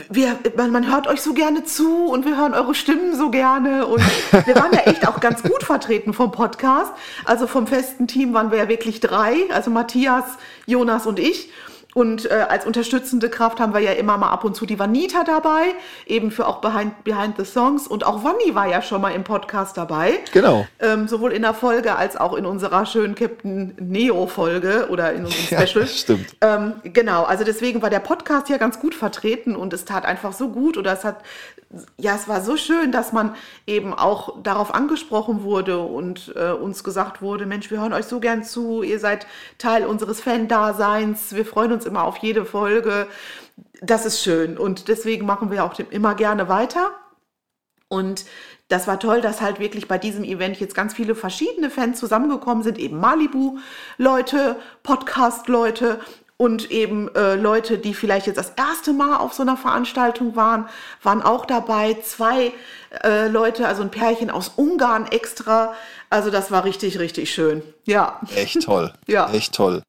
wir, man, man hört euch so gerne zu und wir hören eure Stimmen so gerne. Und wir waren ja echt auch ganz gut vertreten vom Podcast. Also vom festen Team waren wir ja wirklich drei, also Matthias, Jonas und ich. Und äh, als unterstützende Kraft haben wir ja immer mal ab und zu die Vanita dabei, eben für auch Behind, Behind the Songs. Und auch Vanni war ja schon mal im Podcast dabei. Genau. Ähm, sowohl in der Folge als auch in unserer schönen Captain Neo-Folge oder in unserem Ja, Special. stimmt. Ähm, genau, also deswegen war der Podcast ja ganz gut vertreten und es tat einfach so gut oder es hat, ja, es war so schön, dass man eben auch darauf angesprochen wurde und äh, uns gesagt wurde, Mensch, wir hören euch so gern zu, ihr seid Teil unseres Fan-Daseins, wir freuen uns immer auf jede Folge. Das ist schön und deswegen machen wir auch immer gerne weiter. Und das war toll, dass halt wirklich bei diesem Event jetzt ganz viele verschiedene Fans zusammengekommen sind, eben Malibu-Leute, Podcast-Leute und eben äh, Leute, die vielleicht jetzt das erste Mal auf so einer Veranstaltung waren, waren auch dabei. Zwei äh, Leute, also ein Pärchen aus Ungarn extra. Also das war richtig, richtig schön. Ja. Echt toll. Ja. Echt toll.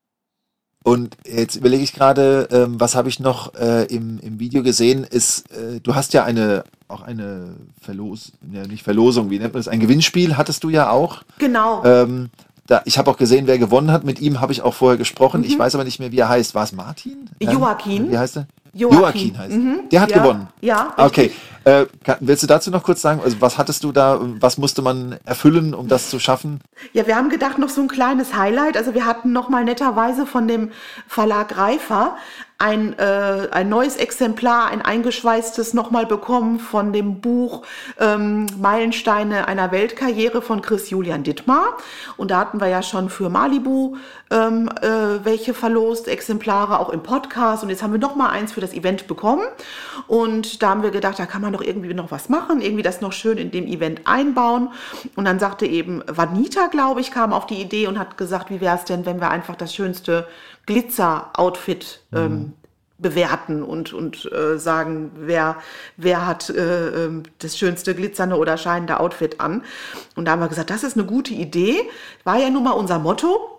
Und jetzt überlege ich gerade, ähm, was habe ich noch äh, im, im Video gesehen, ist, äh, du hast ja eine, auch eine Verlos, ja nicht Verlosung, wie nennt man das, ein Gewinnspiel hattest du ja auch. Genau. Ähm, da, ich habe auch gesehen, wer gewonnen hat. Mit ihm habe ich auch vorher gesprochen. Ich weiß aber nicht mehr, wie er heißt. War es Martin? Mhm. Joaquin. Wie heißt er? Joaquin. heißt er. Mhm. Der hat Ja. gewonnen. Ja, Okay. Äh, willst du dazu noch kurz sagen? Also was hattest du da? Was musste man erfüllen, um das zu schaffen? Ja, wir haben gedacht, noch so ein kleines Highlight. Also wir hatten noch mal netterweise von dem Verlag Reifer ein, äh, ein neues Exemplar, ein eingeschweißtes nochmal bekommen von dem Buch ähm, Meilensteine einer Weltkarriere von Chris Julian Dittmar. Und da hatten wir ja schon für Malibu ähm, äh, welche verlost, Exemplare auch im Podcast. Und jetzt haben wir noch mal eins für das Event bekommen. Und da haben wir gedacht, da kann man doch irgendwie noch was machen, irgendwie das noch schön in dem Event einbauen. Und dann sagte eben Vanita, glaube ich, kam auf die Idee und hat gesagt, wie wäre es denn, wenn wir einfach das schönste Glitzer-Outfit ähm, bewerten und, und äh, sagen, wer, wer hat äh, ähm, das schönste glitzernde oder scheinende Outfit an. Und da haben wir gesagt, das ist eine gute Idee. War ja nun mal unser Motto.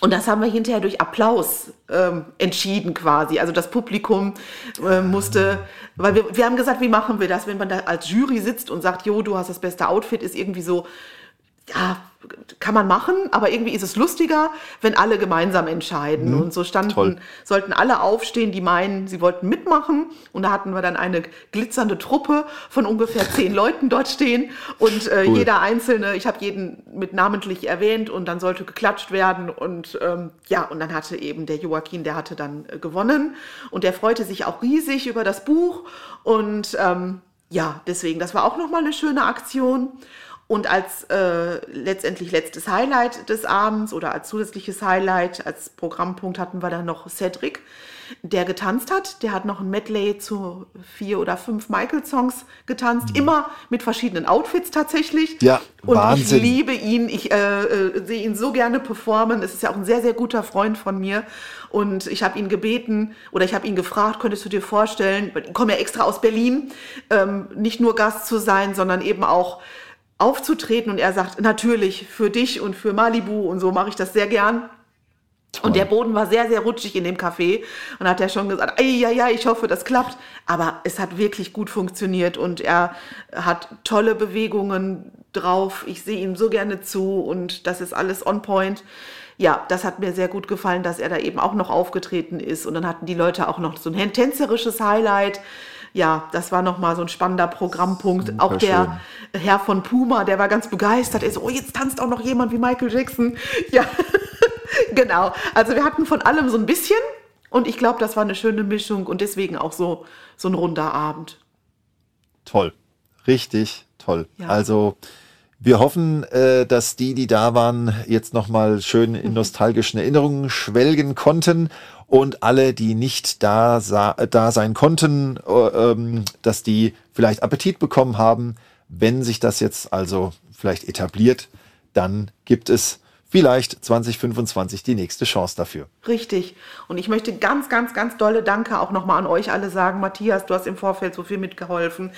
Und das haben wir hinterher durch Applaus ähm, entschieden quasi. Also das Publikum äh, musste, weil wir, wir haben gesagt, wie machen wir das, wenn man da als Jury sitzt und sagt, jo, du hast das beste Outfit, ist irgendwie so, ja, kann man machen, aber irgendwie ist es lustiger, wenn alle gemeinsam entscheiden. Mhm. Und so standen, Toll. sollten alle aufstehen, die meinen, sie wollten mitmachen. Und da hatten wir dann eine glitzernde Truppe von ungefähr zehn Leuten dort stehen. Und äh, Cool. jeder Einzelne, ich habe jeden mit namentlich erwähnt und dann sollte geklatscht werden. Und ähm, ja, und dann hatte eben der Joaquin, der hatte dann äh, gewonnen. Und der freute sich auch riesig über das Buch. Und ähm, ja, deswegen, das war auch nochmal eine schöne Aktion. Und als äh, letztendlich letztes Highlight des Abends oder als zusätzliches Highlight, als Programmpunkt hatten wir dann noch Cedric, der getanzt hat. Der hat noch ein Medley zu vier oder fünf Michael-Songs getanzt, immer mit verschiedenen Outfits tatsächlich. Ja, Und Wahnsinn. ich liebe ihn, ich äh, äh, sehe ihn so gerne performen. Es ist ja auch ein sehr, sehr guter Freund von mir. Und ich habe ihn gebeten oder ich habe ihn gefragt, könntest du dir vorstellen, ich komme ja extra aus Berlin, ähm, nicht nur Gast zu sein, sondern eben auch aufzutreten. Und er sagt, natürlich, für dich und für Malibu und so mache ich das sehr gern. Und der Boden war sehr, sehr rutschig in dem Café. Und hat er schon gesagt, ja, ja, ich hoffe, das klappt. Aber es hat wirklich gut funktioniert und er hat tolle Bewegungen drauf. Ich sehe ihm so gerne zu und das ist alles on point. Ja, das hat mir sehr gut gefallen, dass er da eben auch noch aufgetreten ist. Und dann hatten die Leute auch noch so ein tänzerisches Highlight. Ja, das war nochmal so ein spannender Programmpunkt. Super auch der Herr von Puma, der war ganz begeistert. Er so, oh, jetzt tanzt auch noch jemand wie Michael Jackson. Ja, genau. Also wir hatten von allem so ein bisschen und ich glaube, das war eine schöne Mischung und deswegen auch so, so ein runder Abend. Toll. Richtig toll. Ja. Also wir hoffen, äh, dass die, die da waren, jetzt nochmal schön in nostalgischen Erinnerungen schwelgen konnten und alle, die nicht da, da sein konnten, äh, ähm, dass die vielleicht Appetit bekommen haben. Wenn sich das jetzt also vielleicht etabliert, dann gibt es vielleicht 2025 die nächste Chance dafür. Richtig. Und ich möchte ganz, ganz, ganz dolle Danke auch nochmal an euch alle sagen. Matthias, du hast im Vorfeld so viel mitgeholfen.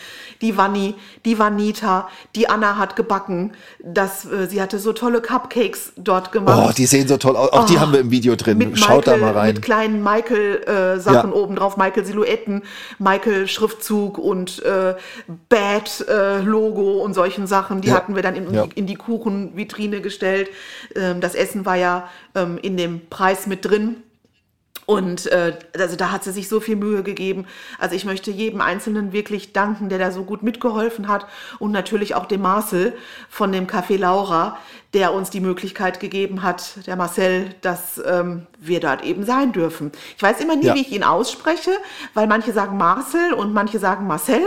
Die Vanni, die Vanita, die Anna hat gebacken. Das, äh, sie hatte so tolle Cupcakes dort gemacht. Oh, die sehen so toll aus. Auch die Oh, haben wir im Video drin. mit Schaut Michael, da mal rein. Mit kleinen Michael-Sachen Ja. oben drauf, Michael-Silhouetten, Michael-Schriftzug und äh, Bad-Logo und solchen Sachen. Die Ja. hatten wir dann in, Ja. in die Kuchenvitrine gestellt. Ähm, das Essen war ja ähm, in dem Preis mit drin. Und äh, also da hat sie sich so viel Mühe gegeben. Also ich möchte jedem Einzelnen wirklich danken, der da so gut mitgeholfen hat. Und natürlich auch dem Marcel von dem Café Laura, der uns die Möglichkeit gegeben hat, der Marcel, dass ähm, wir dort eben sein dürfen. Ich weiß immer nie, Ja. wie ich ihn ausspreche, weil manche sagen Marcel und manche sagen Marcel.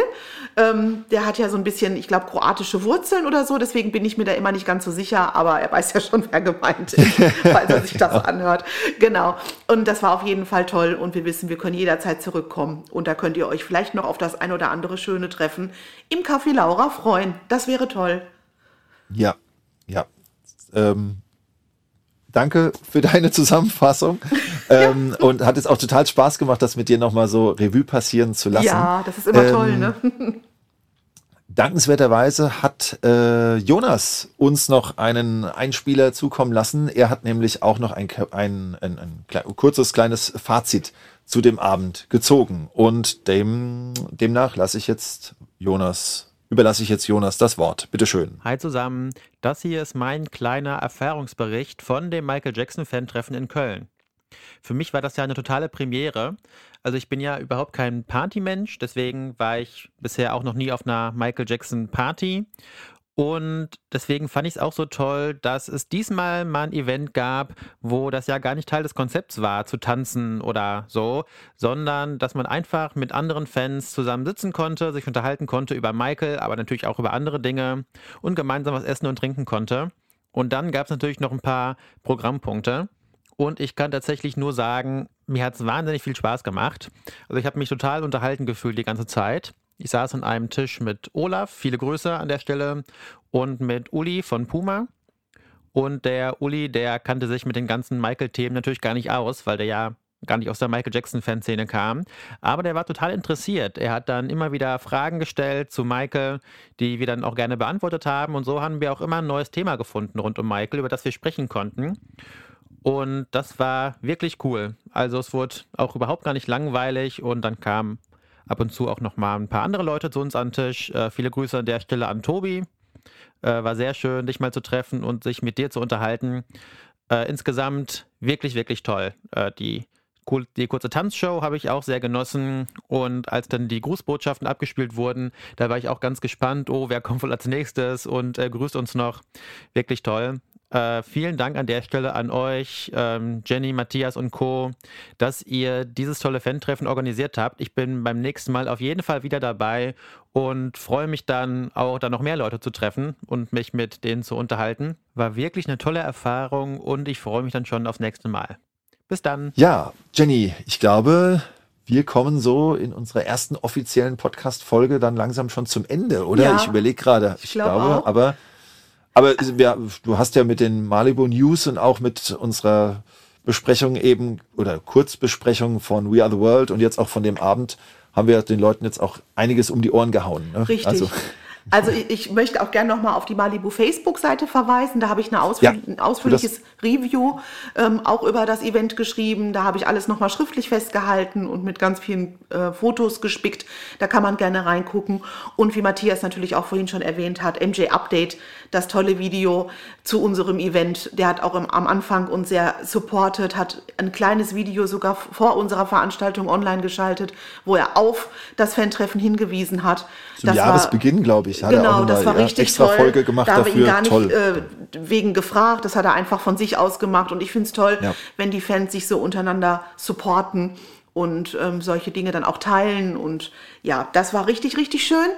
Ähm, der hat ja so ein bisschen, ich glaube, kroatische Wurzeln oder so. Deswegen bin ich mir da immer nicht ganz so sicher. Aber er weiß ja schon, wer gemeint ist, falls er sich das anhört. Genau. Und das war auf jeden Fall toll. Und wir wissen, wir können jederzeit zurückkommen. Und da könnt ihr euch vielleicht noch auf das ein oder andere schöne Treffen im Café Laura freuen. Das wäre toll. Ja, ja. Ähm, danke für deine Zusammenfassung. ähm, und hat es auch total Spaß gemacht, das mit dir nochmal so Revue passieren zu lassen. Ja, das ist immer Ähm, toll, ne? Dankenswerterweise hat äh, Jonas uns noch einen Einspieler zukommen lassen. Er hat nämlich auch noch ein, ein, ein, ein, klei- kurzes kleines Fazit zu dem Abend gezogen. Und dem, demnach lasse ich jetzt Jonas, überlasse ich jetzt Jonas das Wort. Bitteschön. Hi zusammen, das hier ist mein kleiner Erfahrungsbericht von dem Michael Jackson Fan-Treffen in Köln. Für mich war das ja eine totale Premiere. Also ich bin ja überhaupt kein Partymensch, deswegen war ich bisher auch noch nie auf einer Michael Jackson Party. Und deswegen fand ich es auch so toll, dass es diesmal mal ein Event gab, wo das ja gar nicht Teil des Konzepts war, zu tanzen oder so, sondern dass man einfach mit anderen Fans zusammen sitzen konnte, sich unterhalten konnte über Michael, aber natürlich auch über andere Dinge und gemeinsam was essen und trinken konnte. Und dann gab es natürlich noch ein paar Programmpunkte. Und ich kann tatsächlich nur sagen, mir hat es wahnsinnig viel Spaß gemacht. Also ich habe mich total unterhalten gefühlt die ganze Zeit. Ich saß an einem Tisch mit Olaf, viele Grüße an der Stelle, und mit Uli von Puma. Und der Uli, der kannte sich mit den ganzen Michael-Themen natürlich gar nicht aus, weil der ja gar nicht aus der Michael Jackson-Fanszene kam. Aber der war total interessiert. Er hat dann immer wieder Fragen gestellt zu Michael, die wir dann auch gerne beantwortet haben. Und so haben wir auch immer ein neues Thema gefunden rund um Michael, über das wir sprechen konnten. Und das war wirklich cool. Also es wurde auch überhaupt gar nicht langweilig und dann kamen ab und zu auch noch mal ein paar andere Leute zu uns an den Tisch. Äh, viele Grüße an der Stelle an Tobi. Äh, war sehr schön, dich mal zu treffen und sich mit dir zu unterhalten. Äh, insgesamt wirklich, wirklich toll. Äh, die, die kurze Tanzshow habe ich auch sehr genossen. Und als dann die Grußbotschaften abgespielt wurden, da war ich auch ganz gespannt, oh, wer kommt wohl als nächstes und äh, grüßt uns noch. Wirklich toll. Äh, vielen Dank an der Stelle an euch, ähm, Jenny, Matthias und Co., dass ihr dieses tolle Fan-Treffen organisiert habt. Ich bin beim nächsten Mal auf jeden Fall wieder dabei und freue mich dann auch, da noch mehr Leute zu treffen und mich mit denen zu unterhalten. War wirklich eine tolle Erfahrung und ich freue mich dann schon aufs nächste Mal. Bis dann. Ja, Jenny, ich glaube, wir kommen so in unserer ersten offiziellen Podcast-Folge dann langsam schon zum Ende, oder? Ja, ich überlege gerade. Ich, glaub glaube, auch. aber, aber wir, du hast ja mit den Malibu News und auch mit unserer Besprechung eben oder Kurzbesprechung von We Are the World und jetzt auch von dem Abend haben wir den Leuten jetzt auch einiges um die Ohren gehauen. Ne? Richtig. Also, Also ich, ich möchte auch gerne nochmal auf die Malibu Facebook-Seite verweisen. Da habe ich eine ausführ Ja, ein ausführliches Review ähm, auch über das Event geschrieben. Da habe ich alles nochmal schriftlich festgehalten und mit ganz vielen äh, Fotos gespickt. Da kann man gerne reingucken. Und wie Matthias natürlich auch vorhin schon erwähnt hat, MJ Update, das tolle Video zu unserem Event. Der hat auch im, am Anfang uns sehr supportet, hat ein kleines Video sogar vor unserer Veranstaltung online geschaltet, wo er auf das Fan-Treffen hingewiesen hat. zum Das Jahresbeginn, glaube ich, hat er genau, auch das mal, war ja, richtig extra toll. Folge gemacht da haben wir ihn gar nicht äh, wegen gefragt. Das hat er einfach von sich aus gemacht. Und ich finde es toll, Ja. wenn die Fans sich so untereinander supporten und ähm, solche Dinge dann auch teilen. Und ja, das war richtig, richtig schön.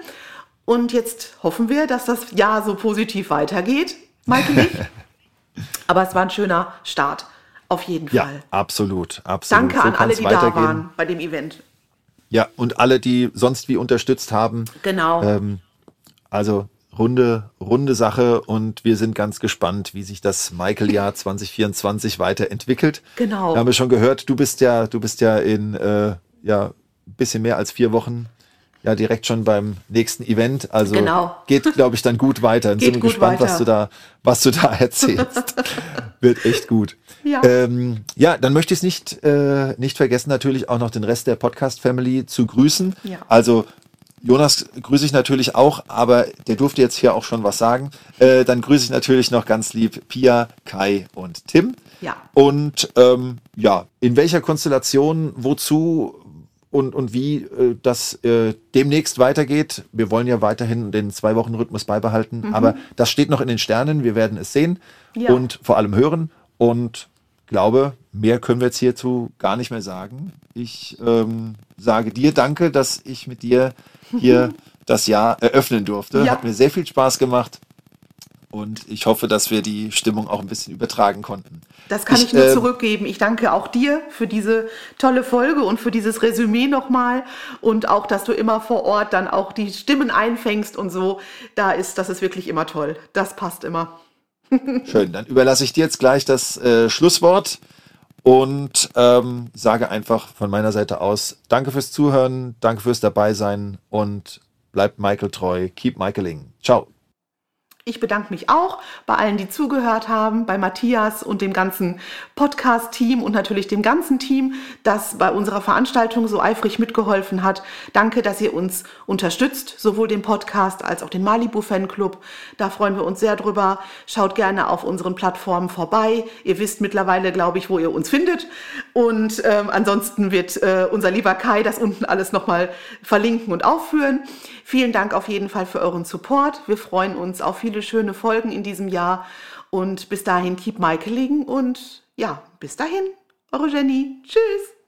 Und jetzt hoffen wir, dass das Jahr so positiv weitergeht, Michael ich. Aber es war ein schöner Start. Auf jeden ja, Fall. absolut, absolut. Danke So an alle, die da waren bei dem Event. Ja, und alle, die sonst wie unterstützt haben. Genau. Ähm, also runde, runde Sache und wir sind ganz gespannt, wie sich das Michael-Jahr 2024 weiterentwickelt. Genau. Wir haben ja schon gehört, du bist ja, du bist ja in äh, ja ein bisschen mehr als vier Wochen ja direkt schon beim nächsten Event. Also Genau. geht, glaube ich, dann gut weiter. Dann sind wir gespannt, was du da, was du da erzählst. Wird echt gut. Ja. Ähm, ja, dann möchte ich es nicht, äh, nicht vergessen, natürlich auch noch den Rest der Podcast-Family zu grüßen. Ja. Also Jonas grüße ich natürlich auch, aber der durfte jetzt hier auch schon was sagen. Äh, dann grüße ich natürlich noch ganz lieb Pia, Kai und Tim. Ja. Und ähm, ja, in welcher Konstellation, wozu und, und wie äh, das äh, demnächst weitergeht. Wir wollen ja weiterhin den Zwei-Wochen-Rhythmus beibehalten, Mhm. aber das steht noch in den Sternen. Wir werden es sehen Ja. und vor allem hören. Und glaube, mehr können wir jetzt hierzu gar nicht mehr sagen. Ich ähm, sage dir danke, dass ich mit dir hier das Jahr eröffnen durfte. Ja. Hat mir sehr viel Spaß gemacht. Und ich hoffe, dass wir die Stimmung auch ein bisschen übertragen konnten. Das kann ich, nur ähm, zurückgeben. Ich danke auch dir für diese tolle Folge und für dieses Resümee nochmal und auch, dass du immer vor Ort dann auch die Stimmen einfängst und so. Da ist, das ist wirklich immer toll. Das passt immer. Schön, dann überlasse ich dir jetzt gleich das äh, Schlusswort und ähm, sage einfach von meiner Seite aus Danke fürs Zuhören, danke fürs Dabeisein und bleibt Michael treu. Keep Michaeling. Ciao. Ich bedanke mich auch bei allen, die zugehört haben, bei Matthias und dem ganzen Podcast-Team und natürlich dem ganzen Team, das bei unserer Veranstaltung so eifrig mitgeholfen hat. Danke, dass ihr uns unterstützt, sowohl den Podcast als auch den Malibu Fanclub. Da freuen wir uns sehr drüber. Schaut gerne auf unseren Plattformen vorbei. Ihr wisst mittlerweile, glaube ich, wo ihr uns findet. Und ähm, ansonsten wird äh, unser lieber Kai das unten alles nochmal verlinken und aufführen. Vielen Dank auf jeden Fall für euren Support. Wir freuen uns auf viele schöne Folgen in diesem Jahr. Und bis dahin, keep Michaeling und ja, bis dahin, eure Jenny. Tschüss.